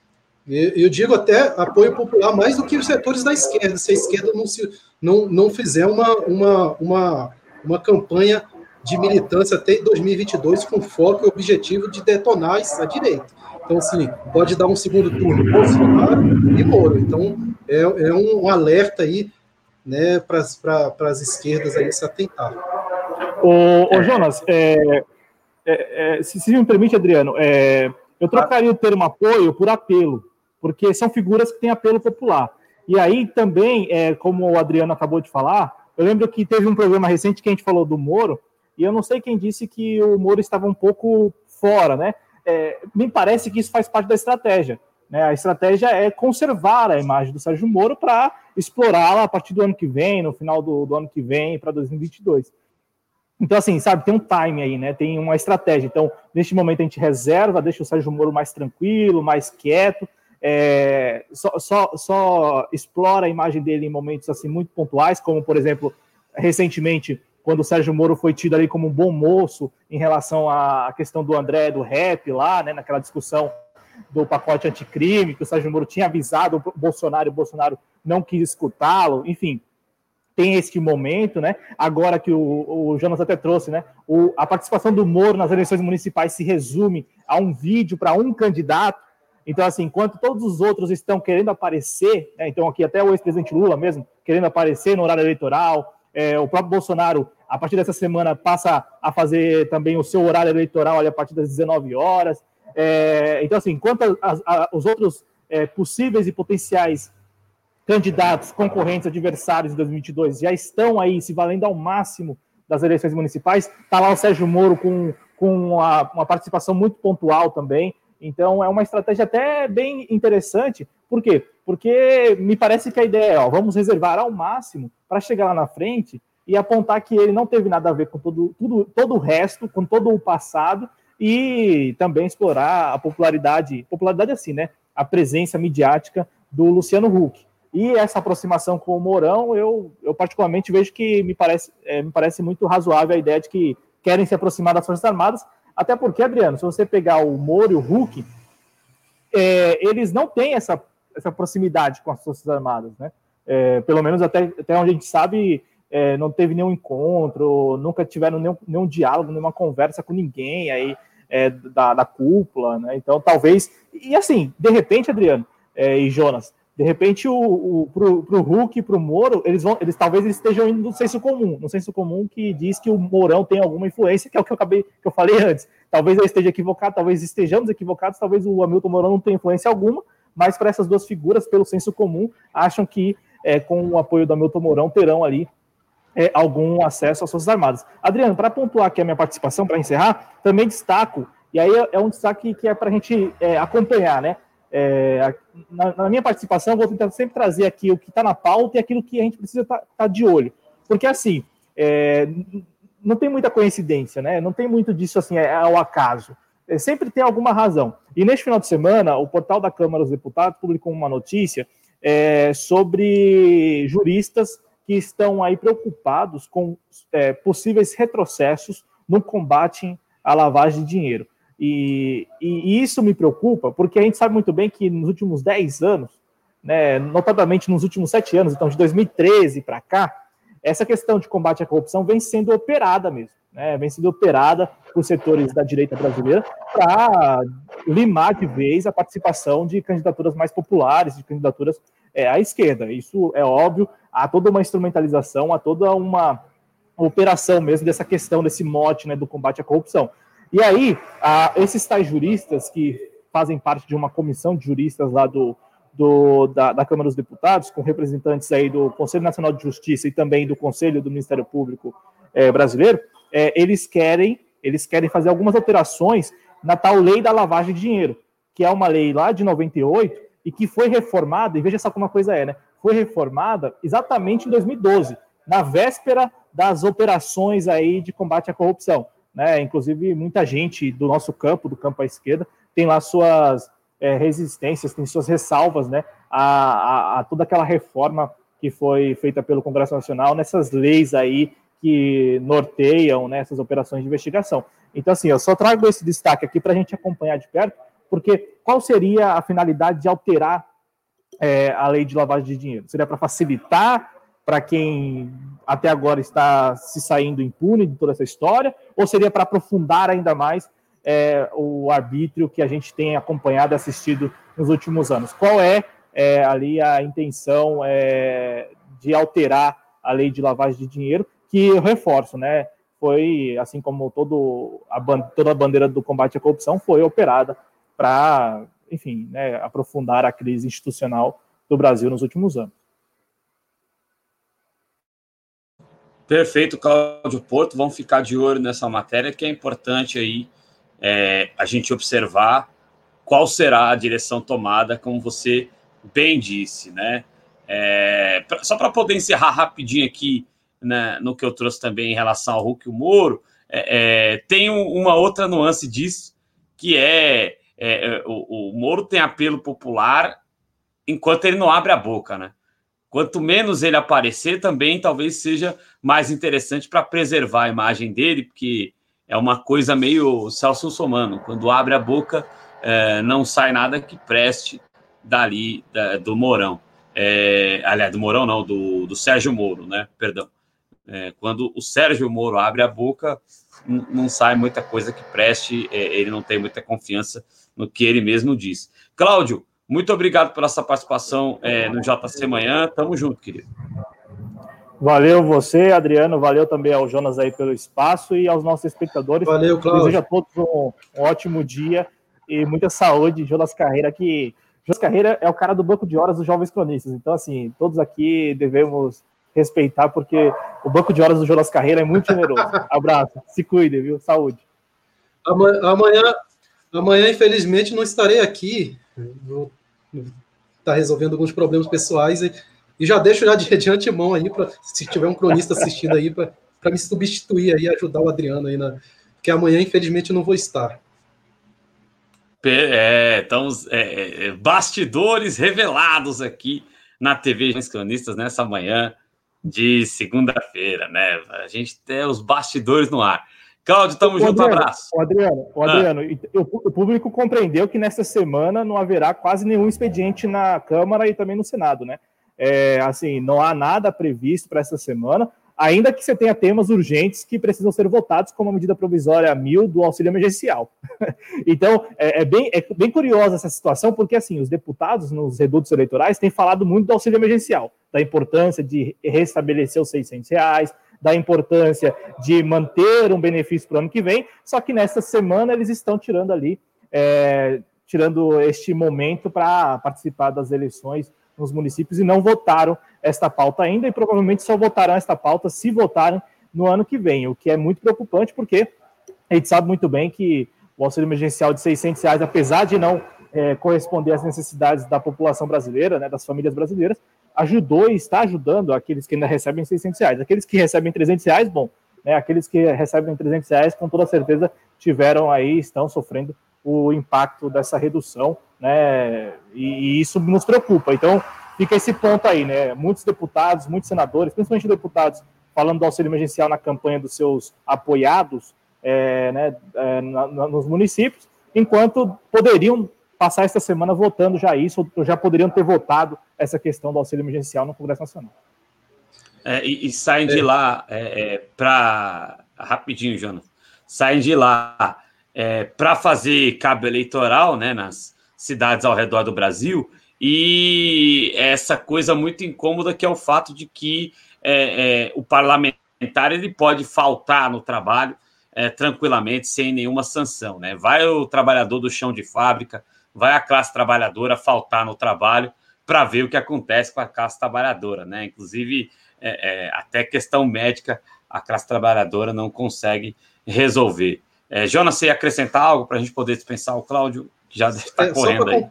S2: Eu digo até apoio popular mais do que os setores da esquerda, se a esquerda não, se, não, não fizer uma, uma, uma, uma campanha de militância até 2022 com foco e objetivo de detonar a direita. Então, assim, pode dar um segundo turno Bolsonaro e Moro. Então, é, é um alerta aí né, para as esquerdas aí se atentar.
S4: Ô, ô Jonas, é, é, é, se, se me permite, Adriano, é, eu trocaria o termo apoio por apelo porque são figuras que têm apelo popular. E aí também, é, como o Adriano acabou de falar, eu lembro que teve um programa recente que a gente falou do Moro, e eu não sei quem disse que o Moro estava um pouco fora, né? É, me parece que isso faz parte da estratégia. Né? A estratégia é conservar a imagem do Sérgio Moro para explorá-la a partir do ano que vem, no final do, do ano que vem, para 2022. Então, assim, sabe, tem um time aí, né? Tem uma estratégia. Então, neste momento a gente reserva, deixa o Sérgio Moro mais tranquilo, mais quieto, é, só, só, só, explora a imagem dele em momentos assim muito pontuais, como por exemplo, recentemente, quando o Sérgio Moro foi tido ali como um bom moço em relação à questão do André do rap lá, né, naquela discussão do pacote anticrime, que o Sérgio Moro tinha avisado o Bolsonaro o Bolsonaro não quis escutá-lo, enfim, tem este momento, né? Agora que o, o Jonas até trouxe, né? O, a participação do Moro nas eleições municipais se resume a um vídeo para um candidato então, assim, enquanto todos os outros estão querendo aparecer, né, então aqui até o ex-presidente Lula mesmo, querendo aparecer no horário eleitoral, é, o próprio Bolsonaro, a partir dessa semana, passa a fazer também o seu horário eleitoral ali, a partir das 19 horas. É, então, assim, enquanto os outros é, possíveis e potenciais candidatos, concorrentes, adversários em 2022 já estão aí se valendo ao máximo das eleições municipais, está lá o Sérgio Moro com, com uma, uma participação muito pontual também. Então é uma estratégia até bem interessante. Por quê? Porque me parece que a ideia é, ó, vamos reservar ao máximo para chegar lá na frente e apontar que ele não teve nada a ver com todo, tudo, todo o resto, com todo o passado, e também explorar a popularidade, popularidade assim, né? A presença midiática do Luciano Huck. E essa aproximação com o Mourão, eu, eu particularmente vejo que me parece, é, me parece muito razoável a ideia de que querem se aproximar das Forças Armadas, até porque, Adriano, se você pegar o Moro e o Hulk, é, eles não têm essa, essa proximidade com as Forças Armadas, né? É, pelo menos até, até onde a gente sabe, é, não teve nenhum encontro, nunca tiveram nenhum, nenhum diálogo, nenhuma conversa com ninguém aí é, da, da cúpula, né? Então, talvez. E assim, de repente, Adriano é, e Jonas, De repente, o, o, pro, pro Hulk e pro Moro, eles vão, eles talvez eles estejam indo no senso comum, no senso comum que diz que o Mourão tem alguma influência, que é o que eu acabei, que eu falei antes. Talvez eu esteja equivocado, talvez estejamos equivocados, talvez o Hamilton Mourão não tenha influência alguma, mas para essas duas figuras, pelo senso comum, acham que é, com o apoio do Hamilton Mourão terão ali é, algum acesso às Forças Armadas. Adriano, para pontuar aqui a minha participação, para encerrar, também destaco, e aí é, é um destaque que é para a gente é, acompanhar, né? É, na, na, minha participação, eu vou tentar sempre trazer aqui o que está na pauta e aquilo que a gente precisa estar tá, tá de olho. Porque, assim, é, não tem muita coincidência, né? Não tem muito disso, assim, é, ao acaso. Sempre tem alguma razão. E neste final de semana, o portal da Câmara dos Deputados publicou uma notícia sobre juristas que estão aí preocupados com é, possíveis retrocessos no combate à lavagem de dinheiro. E, e, isso me preocupa, porque a gente sabe muito bem que nos últimos 10 anos, né, notadamente nos últimos 7 anos, então de 2013 para cá, essa questão de combate à corrupção vem sendo operada mesmo, né, vem sendo operada por setores da direita brasileira para limar de vez a participação de candidaturas mais populares, de candidaturas é, à esquerda. Isso é óbvio, há toda uma instrumentalização, há toda uma operação mesmo dessa questão, desse mote né, do combate à corrupção. E aí, a, esses tais juristas que fazem parte de uma comissão de juristas lá do, do da, da, Câmara dos Deputados, com representantes aí do Conselho Nacional de Justiça e também do Conselho do Ministério Público é, brasileiro, é, eles querem eles querem fazer algumas alterações na tal lei da lavagem de dinheiro, que é uma lei lá de 98 e que foi reformada, e veja só como uma coisa é, né? Foi reformada exatamente em 2012, na véspera das operações aí de combate à corrupção né? Inclusive, muita gente do nosso campo, do campo à esquerda, tem lá suas é, resistências, tem suas ressalvas, né? A, a, a, toda aquela reforma que foi feita pelo Congresso Nacional nessas leis aí que norteiam né, essas operações de investigação. Então, assim, eu só trago esse destaque aqui para a gente acompanhar de perto, porque qual seria a finalidade de alterar é, a lei de lavagem de dinheiro? Seria para facilitar para quem até agora está se saindo impune de toda essa história, ou seria para aprofundar ainda mais é, o arbítrio que a gente tem acompanhado e assistido nos últimos anos? Qual é, é ali a intenção é, de alterar a lei de lavagem de dinheiro, que eu reforço, né? Foi, assim como todo a, toda a bandeira do combate à corrupção, foi operada para, enfim, né, aprofundar a crise institucional do Brasil nos últimos anos.
S1: Perfeito, Cláudio Porto. Vamos ficar de olho nessa matéria, que é importante aí é, a gente observar qual será a direção tomada, como você bem disse, né? É, pra, só para poder encerrar rapidinho aqui né, no que eu trouxe também em relação ao Hulk e o Moro, é, é tem uma outra nuance disso, que é, é, é o, o Moro tem apelo popular enquanto ele não abre a boca, né? Quanto menos ele aparecer, também talvez seja mais interessante para preservar a imagem dele, porque é uma coisa meio Celso Somano. Quando abre a boca, é, não sai nada que preste dali, da, do Mourão. É, aliás, do Mourão não, do, do Sérgio Moro, né? Perdão. É, quando o Sérgio Moro abre a boca, não sai muita coisa que preste, é, ele não tem muita confiança no que ele mesmo diz. Cláudio, muito obrigado pela sua participação é, no JC Manhã. Tamo junto, querido.
S4: Valeu você, Adriano. Valeu também ao Jonas aí pelo espaço e aos nossos espectadores.
S2: Valeu, Cláudio.
S4: Desejo a todos um, um, ótimo dia e muita saúde. Jonas Carreira, que Jonas Carreira é o cara do banco de horas dos jovens cronistas. Então, assim, todos aqui devemos respeitar, porque o banco de horas do Jonas Carreira é muito generoso. Abraço, se cuide, viu? Saúde.
S2: Amanhã, amanhã, infelizmente, não estarei aqui. Vou está resolvendo alguns problemas pessoais e, e já deixo já de, de antemão aí para se tiver um cronista assistindo aí para me substituir aí ajudar o Adriano aí na porque amanhã infelizmente não vou estar.
S1: É, então é, é, bastidores revelados aqui na TV Jovens Cronistas nessa manhã de segunda-feira, né? A gente tem os bastidores no ar. Cláudio, tamo o junto,
S4: Adriano,
S1: abraço.
S4: O Adriano, o. Adriano ah. o, público compreendeu que nesta semana não haverá quase nenhum expediente na Câmara e também no Senado, né? É, assim, não há nada previsto para essa semana. ainda que você tenha temas urgentes que precisam ser votados, como a medida provisória mil do auxílio emergencial. então, é, é, bem, é bem curiosa essa situação, porque assim, os deputados nos redutos eleitorais têm falado muito do auxílio emergencial, da importância de restabelecer os 600 reais, da importância de manter um benefício para o ano que vem, só que nessa semana eles estão tirando ali, é, tirando este momento para participar das eleições nos municípios e não votaram esta pauta ainda e provavelmente só votarão esta pauta se votarem no ano que vem, o que é muito preocupante porque a gente sabe muito bem que o auxílio emergencial de 600 reais, apesar de não é, corresponder às necessidades da população brasileira, né, das famílias brasileiras, ajudou e está ajudando aqueles que ainda recebem 600 reais. Aqueles que recebem 300 reais, bom, né, aqueles que recebem 300 reais, com toda certeza, tiveram aí, estão sofrendo o impacto dessa redução, né, e, e isso nos preocupa. Então, fica esse ponto aí, né, muitos deputados, muitos senadores, principalmente deputados, falando do auxílio emergencial na campanha dos seus apoiados, é, né, é, na, na, nos municípios, enquanto poderiam passar esta semana votando já isso, ou já poderiam ter votado essa questão do auxílio emergencial no Congresso Nacional.
S1: É, e, e, saem de é. lá é, é para. Rapidinho, Jonas. Saem de lá é, para fazer cabo eleitoral né, nas cidades ao redor do Brasil. E essa coisa muito incômoda que é o fato de que o parlamentar ele pode faltar no trabalho tranquilamente, sem nenhuma sanção. Né? Vai o trabalhador do chão de fábrica, vai a classe trabalhadora faltar no trabalho para ver o que acontece com a classe trabalhadora, né? Inclusive, é, é, até questão médica, a classe trabalhadora não consegue resolver. É, Jonas, você ia acrescentar algo para a gente poder dispensar o Cláudio, que já está é, correndo aí?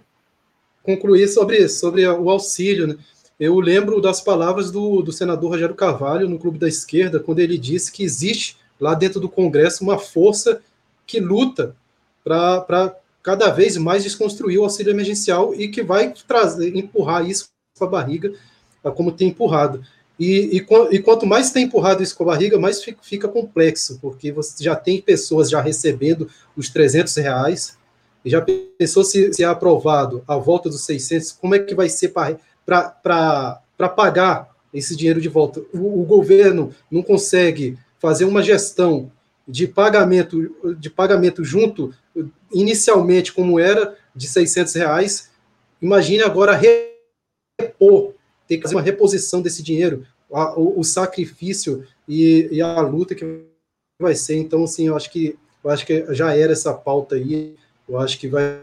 S2: Concluir sobre, sobre o auxílio, né? Eu lembro das palavras do, do senador Rogério Carvalho no Clube da Esquerda, quando ele disse que existe lá dentro do Congresso uma força que luta para cada vez mais desconstruir o auxílio emergencial e que vai trazer, empurrar isso com a barriga, como tem empurrado. E, e, e, quanto mais tem empurrado isso com a barriga, mais fica, fica, complexo, porque você já tem pessoas já recebendo os 300 reais, e já pensou se, se é aprovado a volta dos 600, como é que vai ser para pagar esse dinheiro de volta? O, o governo não consegue fazer uma gestão de pagamento, de pagamento junto, inicialmente como era, de 600 reais, imagine agora repor, ter que fazer uma reposição desse dinheiro, a, o, o, sacrifício e, e, a luta que vai ser. Então, assim, eu acho que eu acho que já era essa pauta aí, eu acho que vai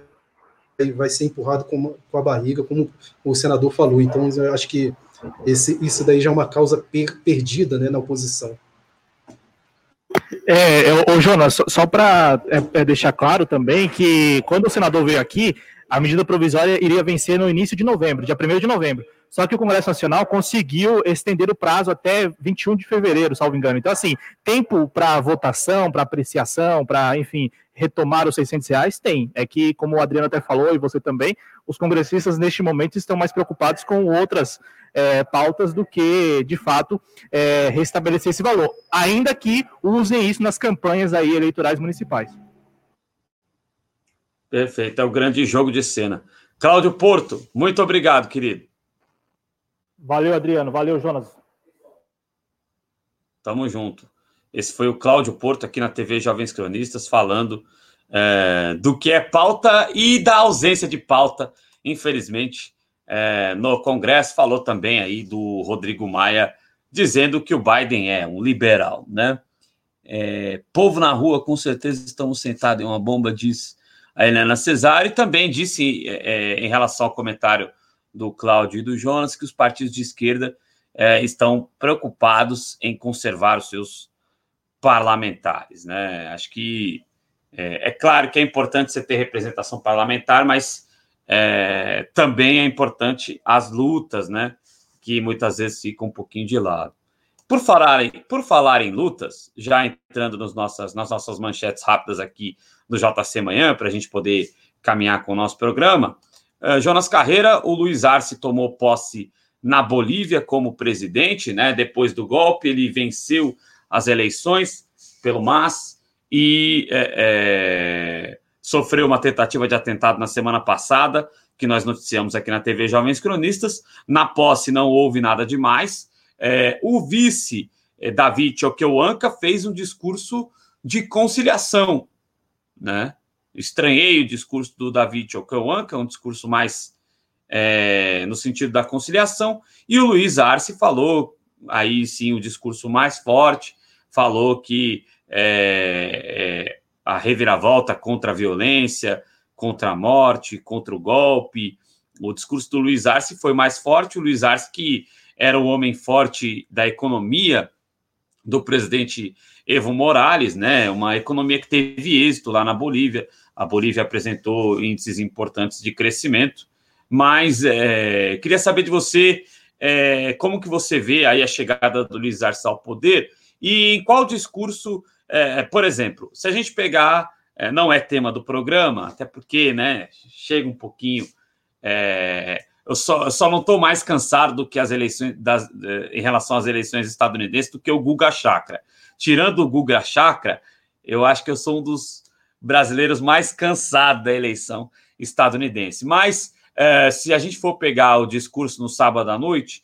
S2: vai ser empurrado com, com a barriga, como o senador falou. Então, eu acho que esse, isso daí já é uma causa per, perdida né, na oposição.
S4: É, ô Jonas, só, só para é, é, deixar claro também que quando o senador veio aqui, a medida provisória iria vencer no início de novembro, dia 1 de novembro. Só que o Congresso Nacional conseguiu estender o prazo até 21 de fevereiro, salvo engano. Então, assim, tempo para votação, para apreciação, para, enfim, retomar os 600 reais, tem. É que, como o Adriano até falou, e você também, os congressistas neste momento estão mais preocupados com outras é, pautas do que, de fato, é, restabelecer esse valor. Ainda que usem isso nas campanhas aí eleitorais municipais.
S1: Perfeito, é o grande jogo de cena. Cláudio Porto, muito obrigado, querido.
S4: Valeu, Adriano. Valeu, Jonas.
S1: Tamo junto. Esse foi o Cláudio Porto aqui na TV Jovens Cronistas falando é, do que é pauta e da ausência de pauta, infelizmente, é, no Congresso. Falou também aí do Rodrigo Maia dizendo que o Biden é um liberal, né? É, povo na rua, com certeza estamos sentados em uma bomba, diz a Helena Cesar, e também disse é, em relação ao comentário do Cláudio e do Jonas que os partidos de esquerda é, estão preocupados em conservar os seus parlamentares, né? Acho que é, é, claro que é importante você ter representação parlamentar, mas é, também é importante as lutas, né? Que muitas vezes ficam um pouquinho de lado. Por falar em, por falar em lutas, já entrando nos nossas, nas nossas manchetes rápidas aqui do JC Manhã, para a gente poder caminhar com o nosso programa, uh, Jonas Carreira, o Luiz Arce tomou posse na Bolívia como presidente, né? Depois do golpe, ele venceu as eleições pelo MAS e é, é, sofreu uma tentativa de atentado na semana passada, que nós noticiamos aqui na TV Jovens Cronistas. Na posse não houve nada demais. É, o vice eh, David Choqueuanca fez um discurso de conciliação, né? Estranhei o discurso do David Choqueuanca, um discurso mais é, no sentido da conciliação, e o Luiz Arce falou, aí sim, o discurso mais forte, falou que é, é, a reviravolta contra a violência, contra a morte, contra o golpe. O discurso do Luiz Arce foi mais forte. O Luiz Arce, que era o homem forte da economia do presidente Evo Morales, né? Uma economia que teve êxito lá na Bolívia. A Bolívia apresentou índices importantes de crescimento. Mas é, queria saber de você é, como que você vê aí a chegada do Luiz Arce ao poder e em qual discurso, é, por exemplo, se a gente pegar, é, não é tema do programa, até porque, né, chega um pouquinho, é, eu, só, eu só não estou mais cansado do que as eleições, das, é, em relação às eleições estadunidenses, do que o Guga Chakra. Tirando o Guga Chakra, eu acho que eu sou um dos brasileiros mais cansados da eleição estadunidense. Mas, é, se a gente for pegar o discurso no sábado à noite,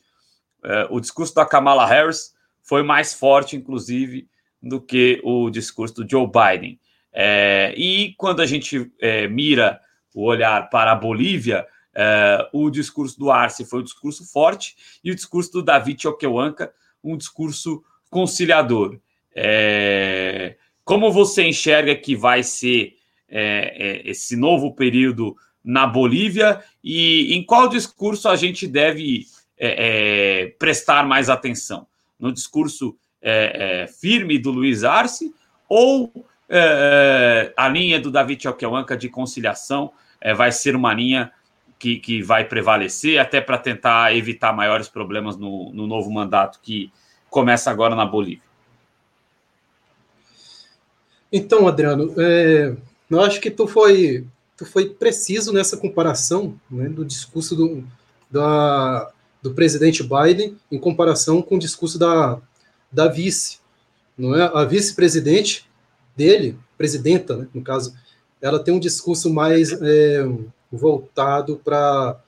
S1: o discurso da Kamala Harris foi mais forte, inclusive, do que o discurso do Joe Biden. É, e quando a gente é, mira o olhar para a Bolívia, é, o discurso do Arce foi um discurso forte e o discurso do David Choquehuanca um discurso conciliador. É, como você enxerga que vai ser é, é, esse novo período na Bolívia e em qual discurso a gente deve prestar mais atenção? no discurso é, é, firme do Luiz Arce, ou é, é a linha do David Choquehuanca de conciliação é, vai ser uma linha que, que vai prevalecer até para tentar evitar maiores problemas no, no novo mandato que começa agora na Bolívia?
S2: Então, Adriano, é, eu acho que tu foi, tu foi preciso nessa comparação né, do discurso do, da, do presidente Biden em comparação com o discurso da, da vice. Não é? A vice-presidente dele, presidenta, né, no caso, ela tem um discurso mais é, voltado para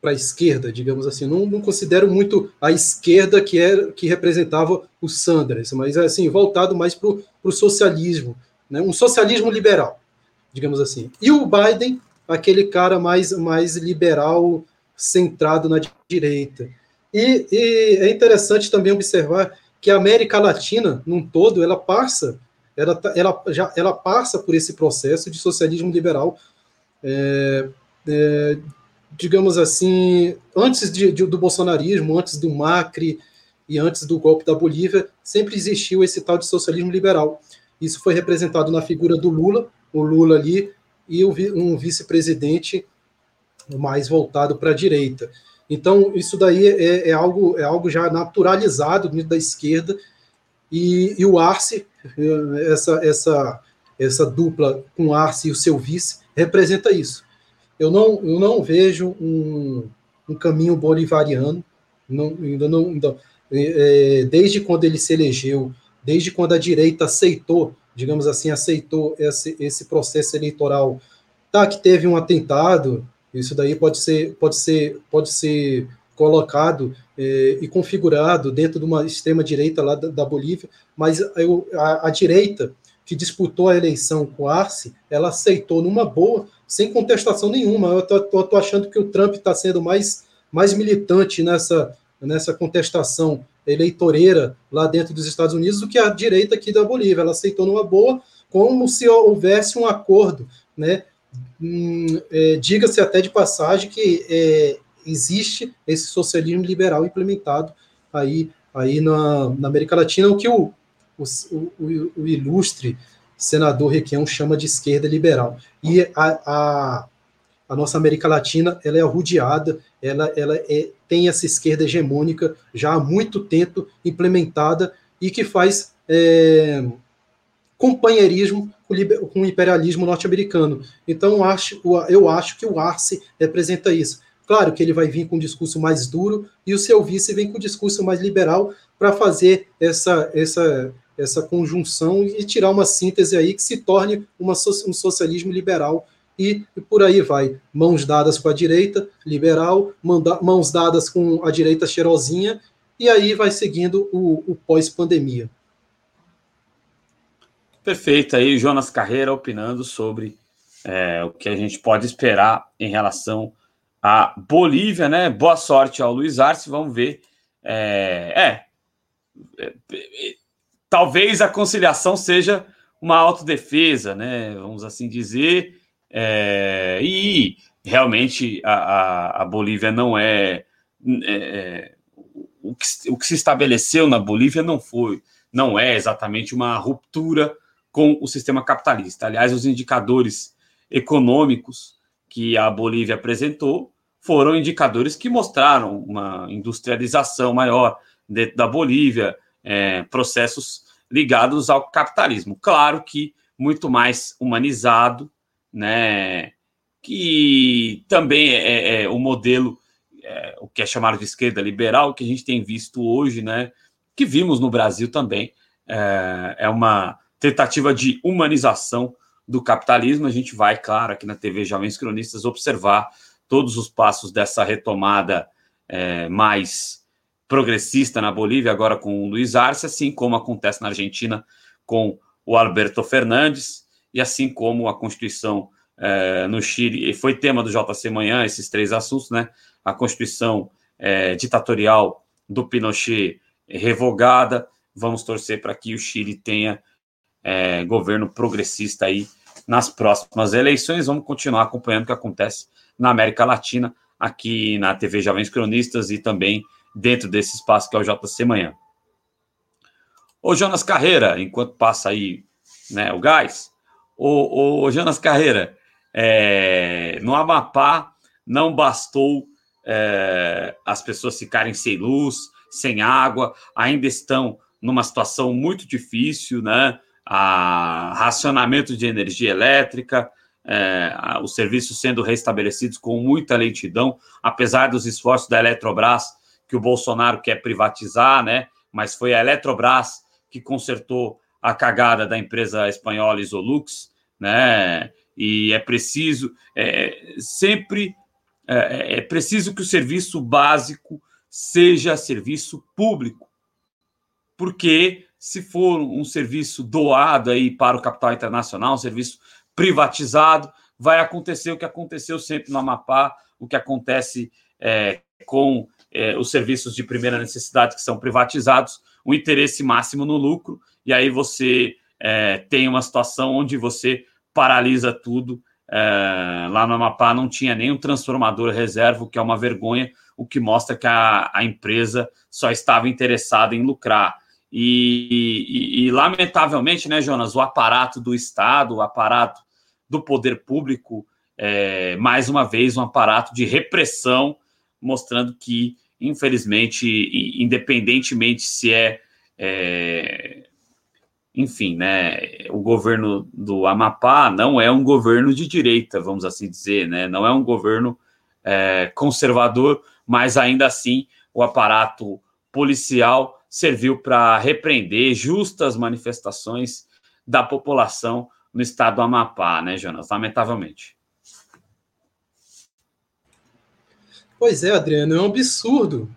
S2: para a esquerda, digamos assim. Não, não, considero muito a esquerda que é que representava o Sanders, mas assim voltado mais para o socialismo, né? um socialismo liberal, digamos assim. E o Biden, aquele cara mais mais liberal centrado na direita. E, e, é interessante também observar que a América Latina, num todo, ela passa, ela, tá, ela, já, ela passa por esse processo de socialismo liberal, é, é, digamos assim, antes de, de, do bolsonarismo, antes do Macri e antes do golpe da Bolívia, sempre existiu esse tal de socialismo liberal. Isso foi representado na figura do Lula, o Lula ali, e um vice-presidente mais voltado para a direita. Então, isso daí é, é, algo, é algo já naturalizado dentro da esquerda, e, e o Arce, essa, essa, essa dupla com o Arce e o seu vice, representa isso. Eu não, eu não vejo um, um caminho bolivariano, não, ainda não, ainda, é, desde quando ele se elegeu, desde quando a direita aceitou, digamos assim, aceitou esse, esse processo eleitoral, tá, que teve um atentado, isso daí pode ser, pode ser, pode ser colocado eh, e configurado dentro de uma extrema direita lá da, da Bolívia, mas eu, a, a, direita que disputou a eleição com Arce, ela aceitou numa boa, sem contestação nenhuma. Eu tô achando que o Trump está sendo mais, mais militante nessa, nessa contestação eleitoreira lá dentro dos Estados Unidos do que a direita aqui da Bolívia. Ela aceitou numa boa, como se houvesse um acordo, né, hum, é, diga-se até de passagem que é, existe esse socialismo liberal implementado aí, aí na, na América Latina, o que o, o, o, o ilustre senador Requião chama de esquerda liberal. E a, a, a, nossa América Latina ela é arrudeada, ela, ela é, tem essa esquerda hegemônica já há muito tempo implementada e que faz é, companheirismo com o imperialismo norte-americano. Então, acho, eu acho que o Arce representa isso. Claro que ele vai vir com um discurso mais duro e o seu vice vem com um discurso mais liberal para fazer essa, essa, essa conjunção e tirar uma síntese aí que se torne uma, um socialismo liberal e, e, por aí vai. Mãos dadas com a direita liberal, manda, mãos dadas com a direita cheirosinha e aí vai seguindo o, o pós-pandemia.
S1: Perfeito, aí Jonas Carreira opinando sobre é, o que a gente pode esperar em relação à Bolívia, né? Boa sorte ao Luiz Arce, vamos ver. É, é, é talvez a conciliação seja uma autodefesa, né? Vamos assim dizer. É, e realmente a, a, a, Bolívia não é, é, é o, que, o que se estabeleceu na Bolívia não foi, não é exatamente uma ruptura com o sistema capitalista. Aliás, os indicadores econômicos que a Bolívia apresentou foram indicadores que mostraram uma industrialização maior dentro da Bolívia, é, processos ligados ao capitalismo. Claro que muito mais humanizado, né? Que também é, é, é o modelo, é, o que é chamado de esquerda liberal, que a gente tem visto hoje, né? Que vimos no Brasil também. é, é uma tentativa de humanização do capitalismo. A gente vai, claro, aqui na TV Jovens Cronistas, observar todos os passos dessa retomada é, mais progressista na Bolívia, agora com o Luiz Arce, assim como acontece na Argentina com o Alberto Fernandes, e assim como a Constituição é, no Chile, e foi tema do JC Manhã, esses três assuntos, né? A Constituição é, ditatorial do Pinochet revogada. Vamos torcer para que o Chile tenha é, governo progressista aí nas próximas eleições. Vamos continuar acompanhando o que acontece na América Latina, aqui na TV Jovens Cronistas e também dentro desse espaço que é o JC Manhã. Ô Jonas Carreira, enquanto passa aí né, o gás, ô, ô Jonas Carreira, é, no Amapá não bastou é, as pessoas ficarem sem luz, sem água, ainda estão numa situação muito difícil, né? a racionamento de energia elétrica, é, os serviços sendo restabelecidos com muita lentidão, apesar dos esforços da Eletrobras, que o Bolsonaro quer privatizar, né? Mas foi a Eletrobras que consertou a cagada da empresa espanhola Isolux, né? E é preciso, é, sempre é, é preciso que o serviço básico seja serviço público, porque se for um serviço doado aí para o capital internacional, um serviço privatizado, vai acontecer o que aconteceu sempre no Amapá, o que acontece é, com é, os serviços de primeira necessidade que são privatizados, o interesse máximo no lucro, e aí você é, tem uma situação onde você paralisa tudo. É, lá no Amapá não tinha nenhum transformador reserva, o que é uma vergonha, o que mostra que a, a empresa só estava interessada em lucrar. E, e, e, lamentavelmente, né, Jonas, o aparato do Estado, o aparato do poder público, é, mais uma vez, um aparato de repressão, mostrando que, infelizmente, independentemente se é, é enfim, né, o governo do Amapá não é um governo de direita, vamos assim dizer, né, não é um governo é, conservador, mas ainda assim o aparato policial serviu para repreender justas manifestações da população no estado do Amapá, né, Jonas? Lamentavelmente.
S2: Pois é, Adriano, é um absurdo.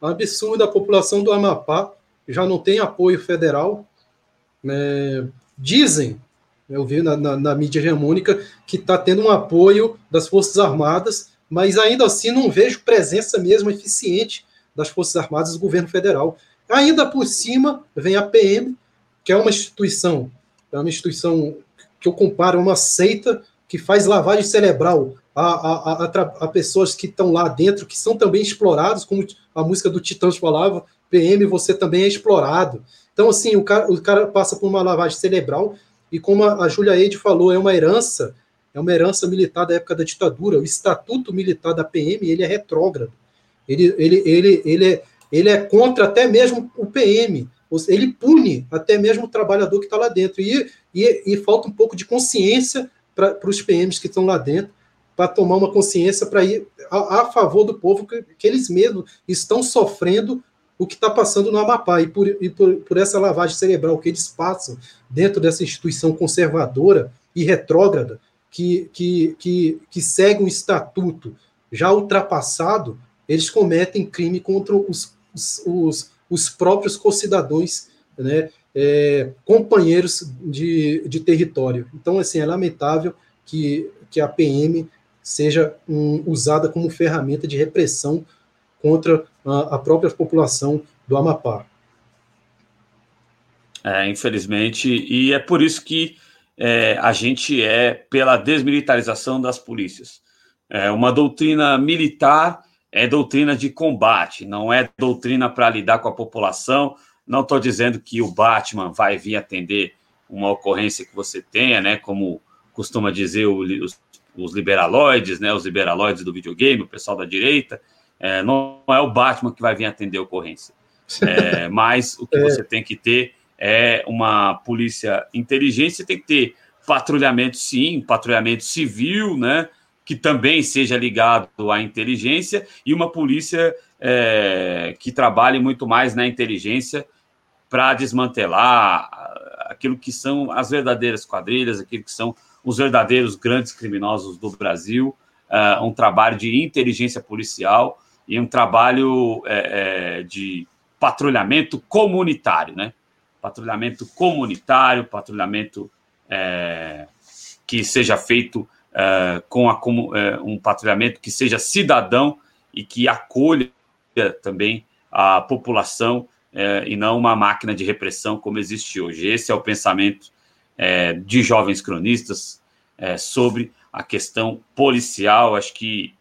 S2: É um absurdo a população do Amapá já não tem apoio federal. Né? Dizem, eu vi na, na, na mídia hegemônica, que está tendo um apoio das Forças Armadas, mas ainda assim não vejo presença mesmo eficiente das Forças Armadas do governo federal. Ainda por cima vem a PM, que é uma instituição, é uma instituição que eu comparo a uma seita que faz lavagem cerebral a, a, a, a pessoas que estão lá dentro, que são também explorados, como a música do Titãs falava, PM, você também é explorado. Então, assim, o cara, o cara passa por uma lavagem cerebral, e como a, a Julia Eide falou, é uma herança, é uma herança militar da época da ditadura. O estatuto militar da PM, ele é retrógrado. Ele, ele, ele, ele, é, ele é contra até mesmo o PM, ele pune até mesmo o trabalhador que está lá dentro. E, e, e, falta um pouco de consciência para os PMs que estão lá dentro, para tomar uma consciência para ir a, a, favor do povo, que, que, eles mesmos estão sofrendo o que está passando no Amapá. E, por, e por, por essa lavagem cerebral que eles passam dentro dessa instituição conservadora e retrógrada, que, que, que, que segue um estatuto já ultrapassado, eles cometem crime contra os os, os, os próprios concidadãos, né, é, companheiros de, de território. Então, assim, é lamentável que, que a PM seja um, usada como ferramenta de repressão contra a, a própria população do Amapá.
S1: É, infelizmente, e é por isso que é, a gente é pela desmilitarização das polícias. É, uma doutrina militar é doutrina de combate, não é doutrina para lidar com a população. Não estou dizendo que o Batman vai vir atender uma ocorrência que você tenha, né? Como costuma dizer o, os, os, liberaloides, né? Os liberaloides do videogame, o pessoal da direita. É, não, é o Batman que vai vir atender a ocorrência. É, mas o que é. você tem que ter é uma polícia inteligente, você tem que ter patrulhamento, sim, patrulhamento civil, né? Que também seja ligado à inteligência, e uma polícia é, que trabalhe muito mais na inteligência para desmantelar aquilo que são as verdadeiras quadrilhas, aquilo que são os verdadeiros grandes criminosos do Brasil, uh, um trabalho de inteligência policial e um trabalho é, é, de patrulhamento comunitário, né? patrulhamento comunitário, patrulhamento é, que seja feito é, com a, é, um patrulhamento que seja cidadão e que acolha também a população é, e não uma máquina de repressão como existe hoje. Esse é o pensamento é, de jovens cronistas é, sobre a questão policial. Acho que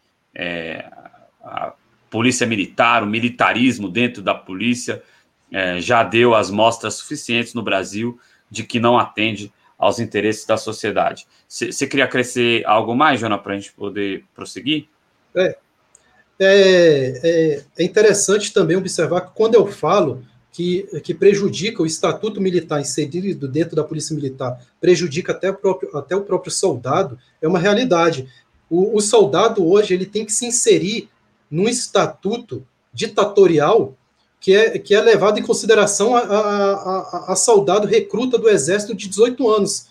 S1: a polícia militar, o militarismo dentro da polícia é, já deu as mostras suficientes no Brasil de que não atende aos interesses da sociedade. Você queria crescer algo mais, Jona, para a gente poder prosseguir?
S2: É, é, é, é, interessante também observar que quando eu falo que, que prejudica o estatuto militar inserido dentro da polícia militar, prejudica até o próprio, até o próprio soldado, é uma realidade. O, o soldado hoje ele tem que se inserir num estatuto ditatorial que é, que é levado em consideração a, a, a, a soldado recruta do exército de 18 anos,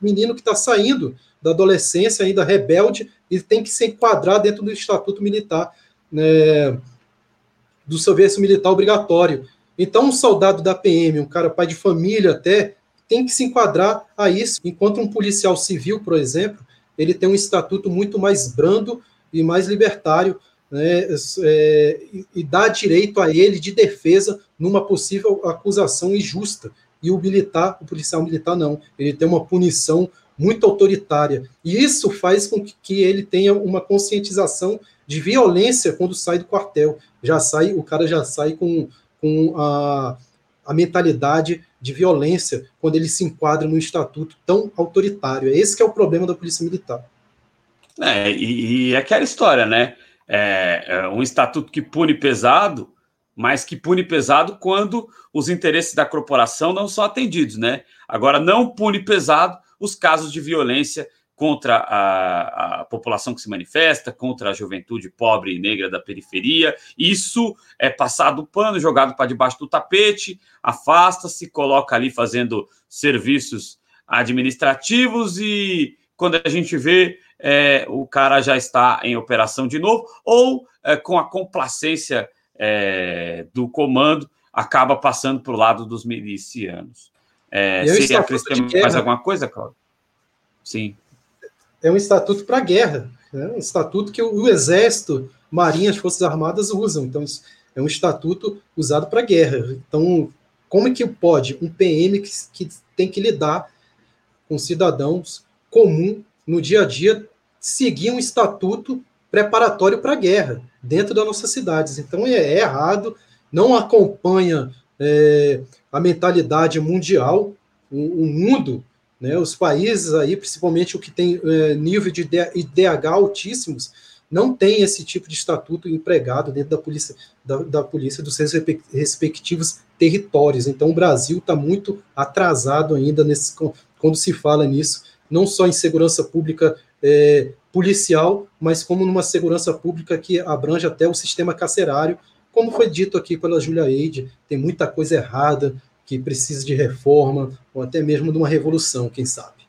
S2: menino que está saindo da adolescência ainda rebelde e tem que se enquadrar dentro do estatuto militar né, do serviço militar obrigatório. Então, um soldado da PM, um cara pai de família até, tem que se enquadrar a isso, enquanto um policial civil, por exemplo, ele tem um estatuto muito mais brando e mais libertário, né, é, e dá direito a ele de defesa numa possível acusação injusta. E o militar, o policial militar, não. Ele tem uma punição muito autoritária. E isso faz com que ele tenha uma conscientização de violência quando sai do quartel. Já sai, o cara já sai com, com a, a mentalidade de violência quando ele se enquadra num estatuto tão autoritário. É esse que é o problema da polícia militar.
S1: É, e, e aquela história, né? é, é um estatuto que pune pesado, mas que pune pesado quando os interesses da corporação não são atendidos, né? Agora, não pune pesado os casos de violência contra a, a, população que se manifesta, contra a juventude pobre e negra da periferia. Isso é passado o pano, jogado para debaixo do tapete, afasta-se, coloca ali fazendo serviços administrativos e quando a gente vê é, o cara já está em operação de novo, ou é, com a complacência é, do comando, acaba passando para o lado dos milicianos. É, acrescentar mais alguma coisa, Cláudio? Sim.
S2: É um estatuto para guerra, né? um estatuto que o, o Exército, Marinha, as Forças Armadas usam. Então, é um estatuto usado para guerra. Então, como é que pode um PM que, que tem que lidar com cidadãos comum no dia a dia seguir um estatuto preparatório para a guerra dentro das nossas cidades. Então é, é errado, não acompanha é, a mentalidade mundial, o, o, mundo, né, os países aí, principalmente o que tem é, nível de IDH altíssimos, não tem esse tipo de estatuto empregado dentro da polícia, da, da polícia dos seus respectivos territórios. Então o Brasil está muito atrasado ainda nesse, quando se fala nisso, não só em segurança pública é, policial, mas como numa segurança pública que abrange até o sistema carcerário, como foi dito aqui pela Julia Eide, tem muita coisa errada que precisa de reforma, ou até mesmo de uma revolução, quem sabe.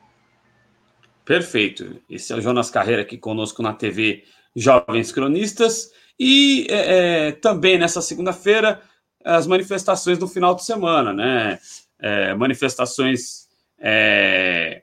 S1: Perfeito. Esse é o Jonas Carreira aqui conosco na TV Jovens Cronistas. E é, é, também nessa segunda-feira, as manifestações do final de semana, né? É, manifestações é,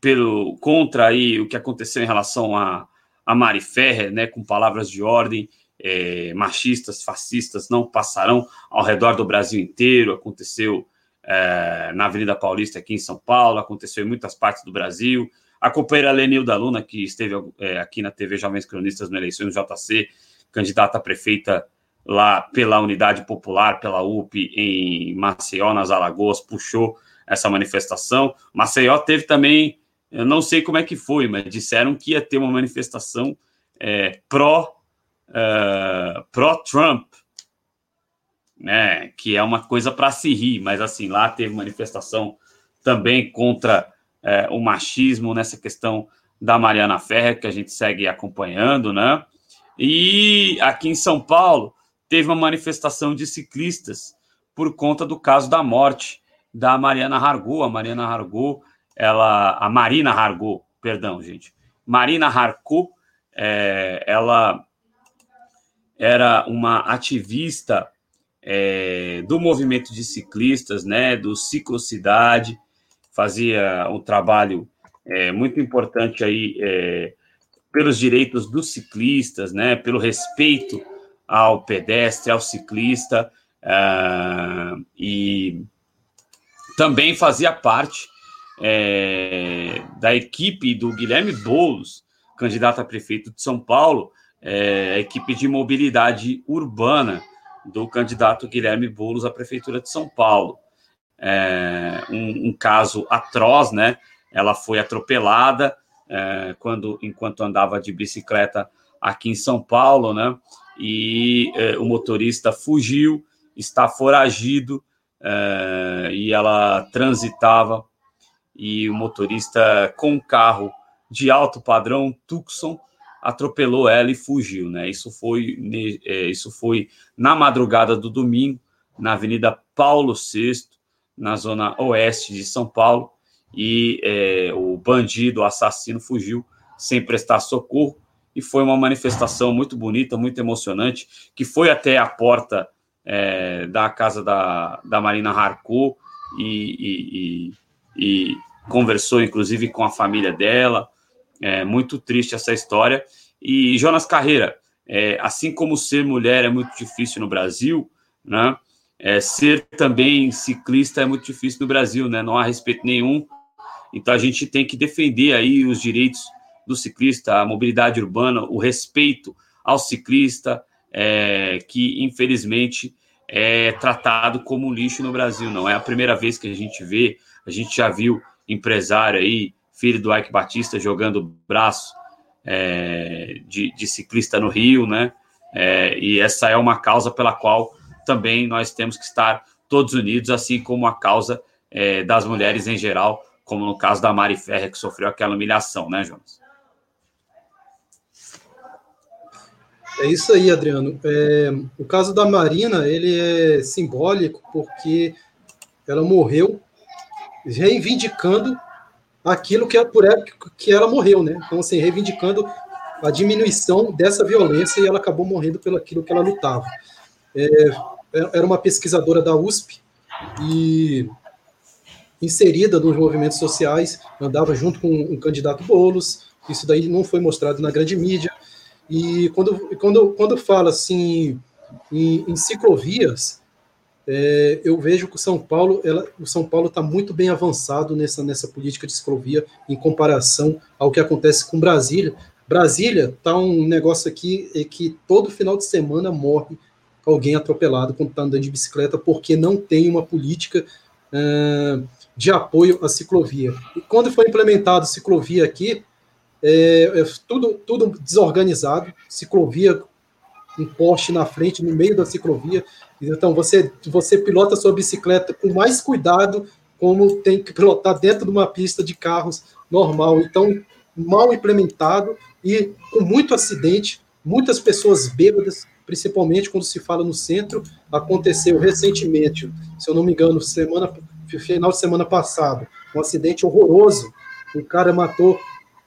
S1: pelo contra aí o que aconteceu em relação a, a Mari Ferrer, né? Com palavras de ordem. É, machistas, fascistas não passarão ao redor do Brasil inteiro. Aconteceu é, na Avenida Paulista, aqui em São Paulo, aconteceu em muitas partes do Brasil. A companheira Lenilda Luna, que esteve é, aqui na TV Jovens Cronistas na eleições do JC, candidata a prefeita lá pela Unidade Popular, pela UP, em Maceió, nas Alagoas, puxou essa manifestação. Maceió teve também, eu não sei como é que foi, mas disseram que ia ter uma manifestação é, pró, uh, pró-Trump, né? Que é uma coisa para se rir, mas assim, lá teve manifestação também contra é, o machismo nessa questão da Mariana Ferrer, que a gente segue acompanhando, né? E aqui em São Paulo teve uma manifestação de ciclistas por conta do caso da morte da Mariana Hargô. A Mariana Hargô, ela, a Marina Hargô, perdão, gente. Marina Hargô, é, ela era uma ativista é, do movimento de ciclistas, né, do Ciclocidade, fazia um trabalho é, muito importante aí é, pelos direitos dos ciclistas, né, pelo respeito ao pedestre, ao ciclista, uh, e também fazia parte é, da equipe do Guilherme Boulos, candidato a prefeito de São Paulo, é, a equipe de mobilidade urbana, do candidato Guilherme Boulos à Prefeitura de São Paulo. É, um, um, caso atroz, né? Ela foi atropelada é, quando, enquanto andava de bicicleta aqui em São Paulo, né? E é, o motorista fugiu, está foragido é, e ela transitava e o motorista com carro de alto padrão Tucson atropelou ela e fugiu, né? Isso foi, é, isso foi na madrugada do domingo, na Avenida Paulo VI, na zona oeste de São Paulo, e é, o bandido, o assassino, fugiu sem prestar socorro, e foi uma manifestação muito bonita, muito emocionante, que foi até a porta é, da casa da, da Marina Harco e, e, e, e conversou, inclusive, com a família dela, é muito triste essa história. E Jonas Carreira, é, assim como ser mulher é muito difícil no Brasil, né? É, ser também ciclista é muito difícil no Brasil, né? Não há respeito nenhum. Então a gente tem que defender aí os direitos do ciclista, a mobilidade urbana, o respeito ao ciclista, é, que infelizmente é tratado como lixo no Brasil. Não é a primeira vez que a gente vê, a gente já viu empresário aí filho do Ike Batista jogando braço é, de, de, ciclista no Rio, né? É, e essa é uma causa pela qual também nós temos que estar todos unidos, assim como a causa é, das mulheres em geral, como no caso da Mari Ferrer, que sofreu aquela humilhação, né, Jonas?
S2: É isso aí, Adriano. É, o caso da Marina, ele é simbólico porque ela morreu reivindicando aquilo que, é por ela, que ela morreu, né? Então, assim, reivindicando a diminuição dessa violência e ela acabou morrendo pelo aquilo que ela lutava. É, é, era uma pesquisadora da USP e inserida nos movimentos sociais, andava junto com um candidato Bolos, isso daí não foi mostrado na grande mídia, e quando, quando, quando fala assim em, em ciclovias, é, eu vejo que o São Paulo, ela, o São Paulo está muito bem avançado nessa, nessa política de ciclovia em comparação ao que acontece com Brasília. Brasília está um negócio aqui é que todo final de semana morre alguém atropelado quando está andando de bicicleta porque não tem uma política é, de apoio à ciclovia. E quando foi implementado ciclovia aqui, é, é tudo, tudo desorganizado, ciclovia um poste na frente, no meio da ciclovia. Então, você, você pilota sua bicicleta com mais cuidado, como tem que pilotar dentro de uma pista de carros normal. Então, mal implementado e com muito acidente, muitas pessoas bêbadas, principalmente quando se fala no centro. Aconteceu recentemente, se eu não me engano, semana, final de semana passada, um acidente horroroso. Um cara matou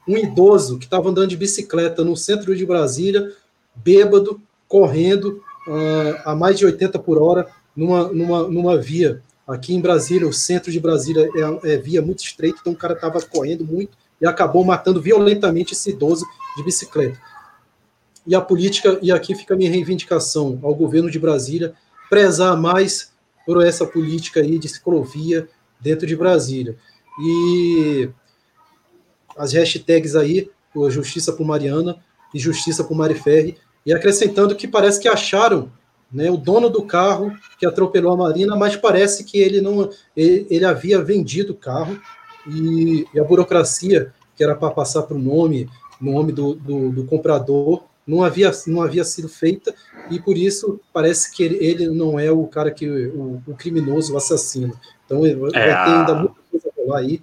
S2: um idoso que estava andando de bicicleta no centro de Brasília, bêbado, correndo uh, a mais de 80 por hora numa, numa, numa via. Aqui em Brasília, o centro de Brasília é, é via muito estreita, então o cara estava correndo muito e acabou matando violentamente esse idoso de bicicleta. E a política, e aqui fica a minha reivindicação ao governo de Brasília, prezar mais por essa política aí de ciclovia dentro de Brasília. E as hashtags aí, Justiça por Mariana e Justiça por Mariferri, e acrescentando que parece que acharam né, o dono do carro que atropelou a Marina, mas parece que ele não ele, ele havia vendido o carro e, e a burocracia que era para passar para o nome, nome do, do, do, comprador, não havia, não havia sido feita e por isso parece que ele, ele não é o cara que o, o criminoso, o assassino. Então é, vai ter ainda muita coisa a rolar aí.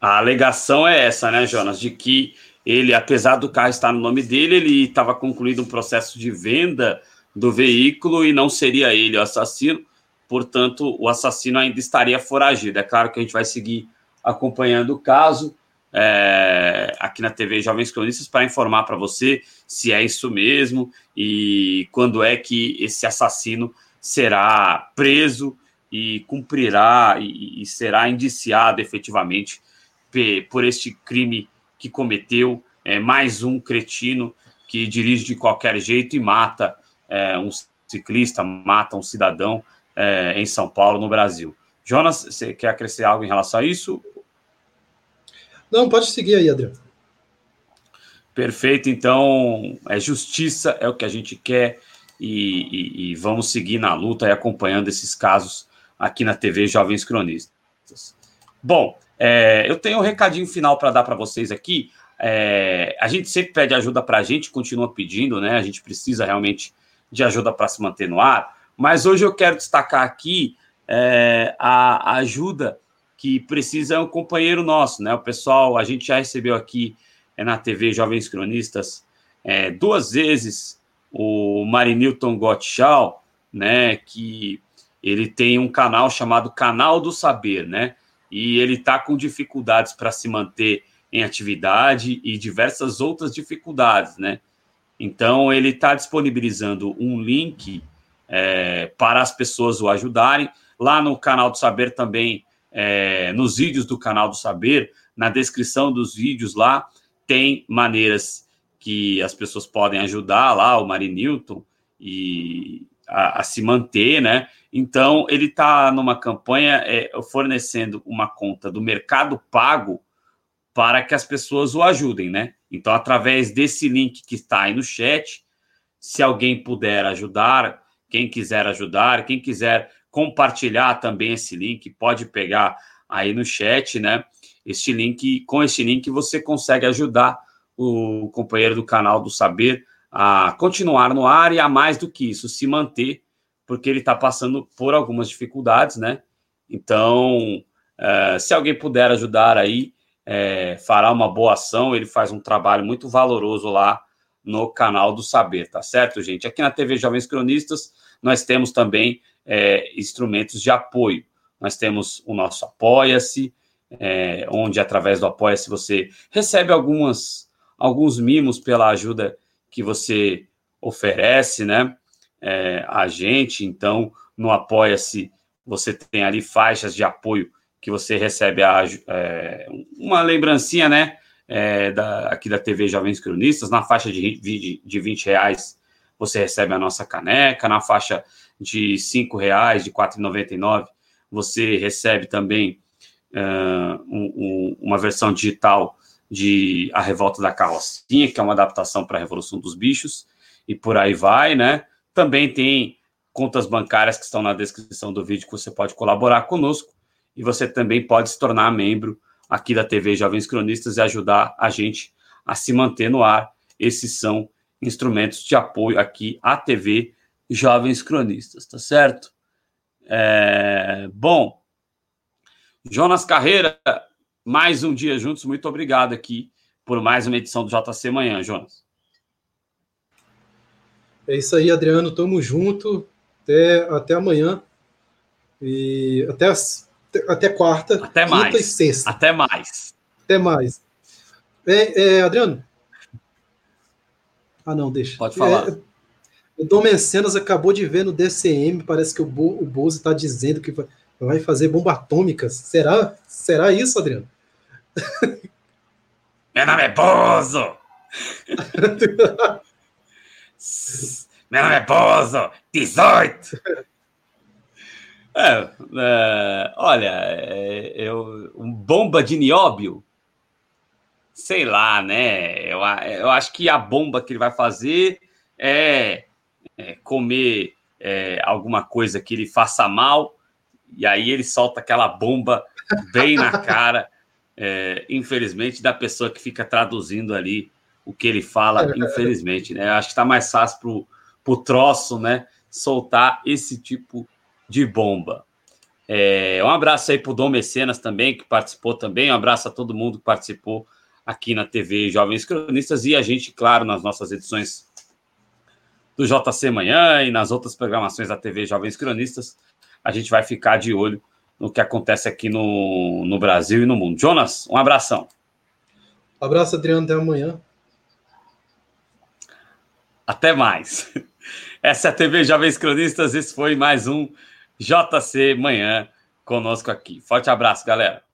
S1: A alegação é essa, né, Jonas, de que ele, apesar do carro estar no nome dele, ele estava concluído um processo de venda do veículo e não seria ele o assassino, portanto, o assassino ainda estaria foragido. É claro que a gente vai seguir acompanhando o caso é, aqui na TV Jovens Cronistas para informar para você se é isso mesmo e quando é que esse assassino será preso e cumprirá e, e será indiciado efetivamente por este crime que cometeu. É, mais um cretino que dirige de qualquer jeito e mata é, um ciclista, mata um cidadão é, em São Paulo, no Brasil. Jonas, você quer acrescentar algo em relação a isso?
S2: Não, pode seguir aí, Adriano.
S1: Perfeito, então é justiça, é o que a gente quer e, e, e vamos seguir na luta e acompanhando esses casos aqui na TV Jovens Cronistas. Bom, é, eu tenho um recadinho final para dar para vocês aqui. É, a gente sempre pede ajuda para a gente, continua pedindo, né? A gente precisa realmente de ajuda para se manter no ar. Mas hoje eu quero destacar aqui é, a, a, ajuda que precisa um companheiro nosso, né? O pessoal, a gente já recebeu aqui é, na TV Jovens Cronistas é, duas vezes o Marinilton Gottschall, né? Que ele tem um canal chamado Canal do Saber, né? E ele está com dificuldades para se manter em atividade e diversas outras dificuldades, né? Então ele está disponibilizando um link é, para as pessoas o ajudarem. Lá no canal do Saber também é, nos vídeos do canal do Saber, na descrição dos vídeos lá, tem maneiras que as pessoas podem ajudar lá, o Mari Newton, e a, a se manter, né? Então, ele está numa campanha é, fornecendo uma conta do Mercado Pago para que as pessoas o ajudem, né? Então, através desse link que está aí no chat, se alguém puder ajudar, quem quiser ajudar, quem quiser compartilhar também esse link, pode pegar aí no chat, né? Este link, com esse link você consegue ajudar o companheiro do canal do Saber a continuar no ar e a mais do que isso, se manter, porque ele está passando por algumas dificuldades, né? Então, é, se alguém puder ajudar aí, é, fará uma boa ação. Ele faz um trabalho muito valoroso lá no canal do Saber, tá certo, gente? Aqui na TV Jovens Cronistas, nós temos também é, instrumentos de apoio. Nós temos o nosso Apoia-se, é, onde através do Apoia-se você recebe algumas, alguns mimos pela ajuda que você oferece, né? É, a gente, então, no Apoia-se, você tem ali faixas de apoio que você recebe a, é, uma lembrancinha, né? É, da, aqui da TV Jovens Cronistas, na faixa de, de, de 20 reais você recebe a nossa caneca, na faixa de cinco reais, de R$ 4,99, você recebe também uh, um, um, uma versão digital de A Revolta da Carrocinha, que é uma adaptação para a Revolução dos Bichos, e por aí vai, né? Também tem contas bancárias que estão na descrição do vídeo que você pode colaborar conosco, e você também pode se tornar membro aqui da TV Jovens Cronistas e ajudar a gente a se manter no ar. Esses são instrumentos de apoio aqui à TV jovens cronistas, tá certo? É, bom, Jonas Carreira, mais um dia juntos, muito obrigado aqui por mais uma edição do JC Manhã, Jonas.
S2: É isso aí, Adriano, tamo junto, até, até amanhã, e até, até quarta,
S1: até mais. e sexta. Até mais.
S2: Até mais. É, é, Adriano? Ah, não, deixa.
S1: Pode falar. É,
S2: o Dom Mecenas acabou de ver no DCM, parece que o, Bo, o Bozo está dizendo que vai fazer bomba atômica. Será? Será isso, Adriano?
S1: Meu nome é Bozo! Meu nome é Bozo! 18! É, é, olha, é, eu, um bomba de nióbio, sei lá, né? Eu, eu acho que a bomba que ele vai fazer é, é comer é, alguma coisa que ele faça mal, e aí ele solta aquela bomba bem na cara, é, infelizmente, da pessoa que fica traduzindo ali o que ele fala, infelizmente, né? Acho que está mais fácil pro, pro troço, né? Soltar esse tipo de bomba. É, um abraço aí para o Dom Mecenas também, que participou também. Um abraço a todo mundo que participou aqui na TV Jovens Cronistas e a gente, claro, nas nossas edições do JC Manhã e nas outras programações da TV Jovens Cronistas, a gente vai ficar de olho no que acontece aqui no, no Brasil e no mundo. Jonas, um abração.
S2: Um abraço, Adriano, até amanhã.
S1: Até mais. Essa é a TV Jovens Cronistas, esse foi mais um JC Manhã conosco aqui. Forte abraço, galera.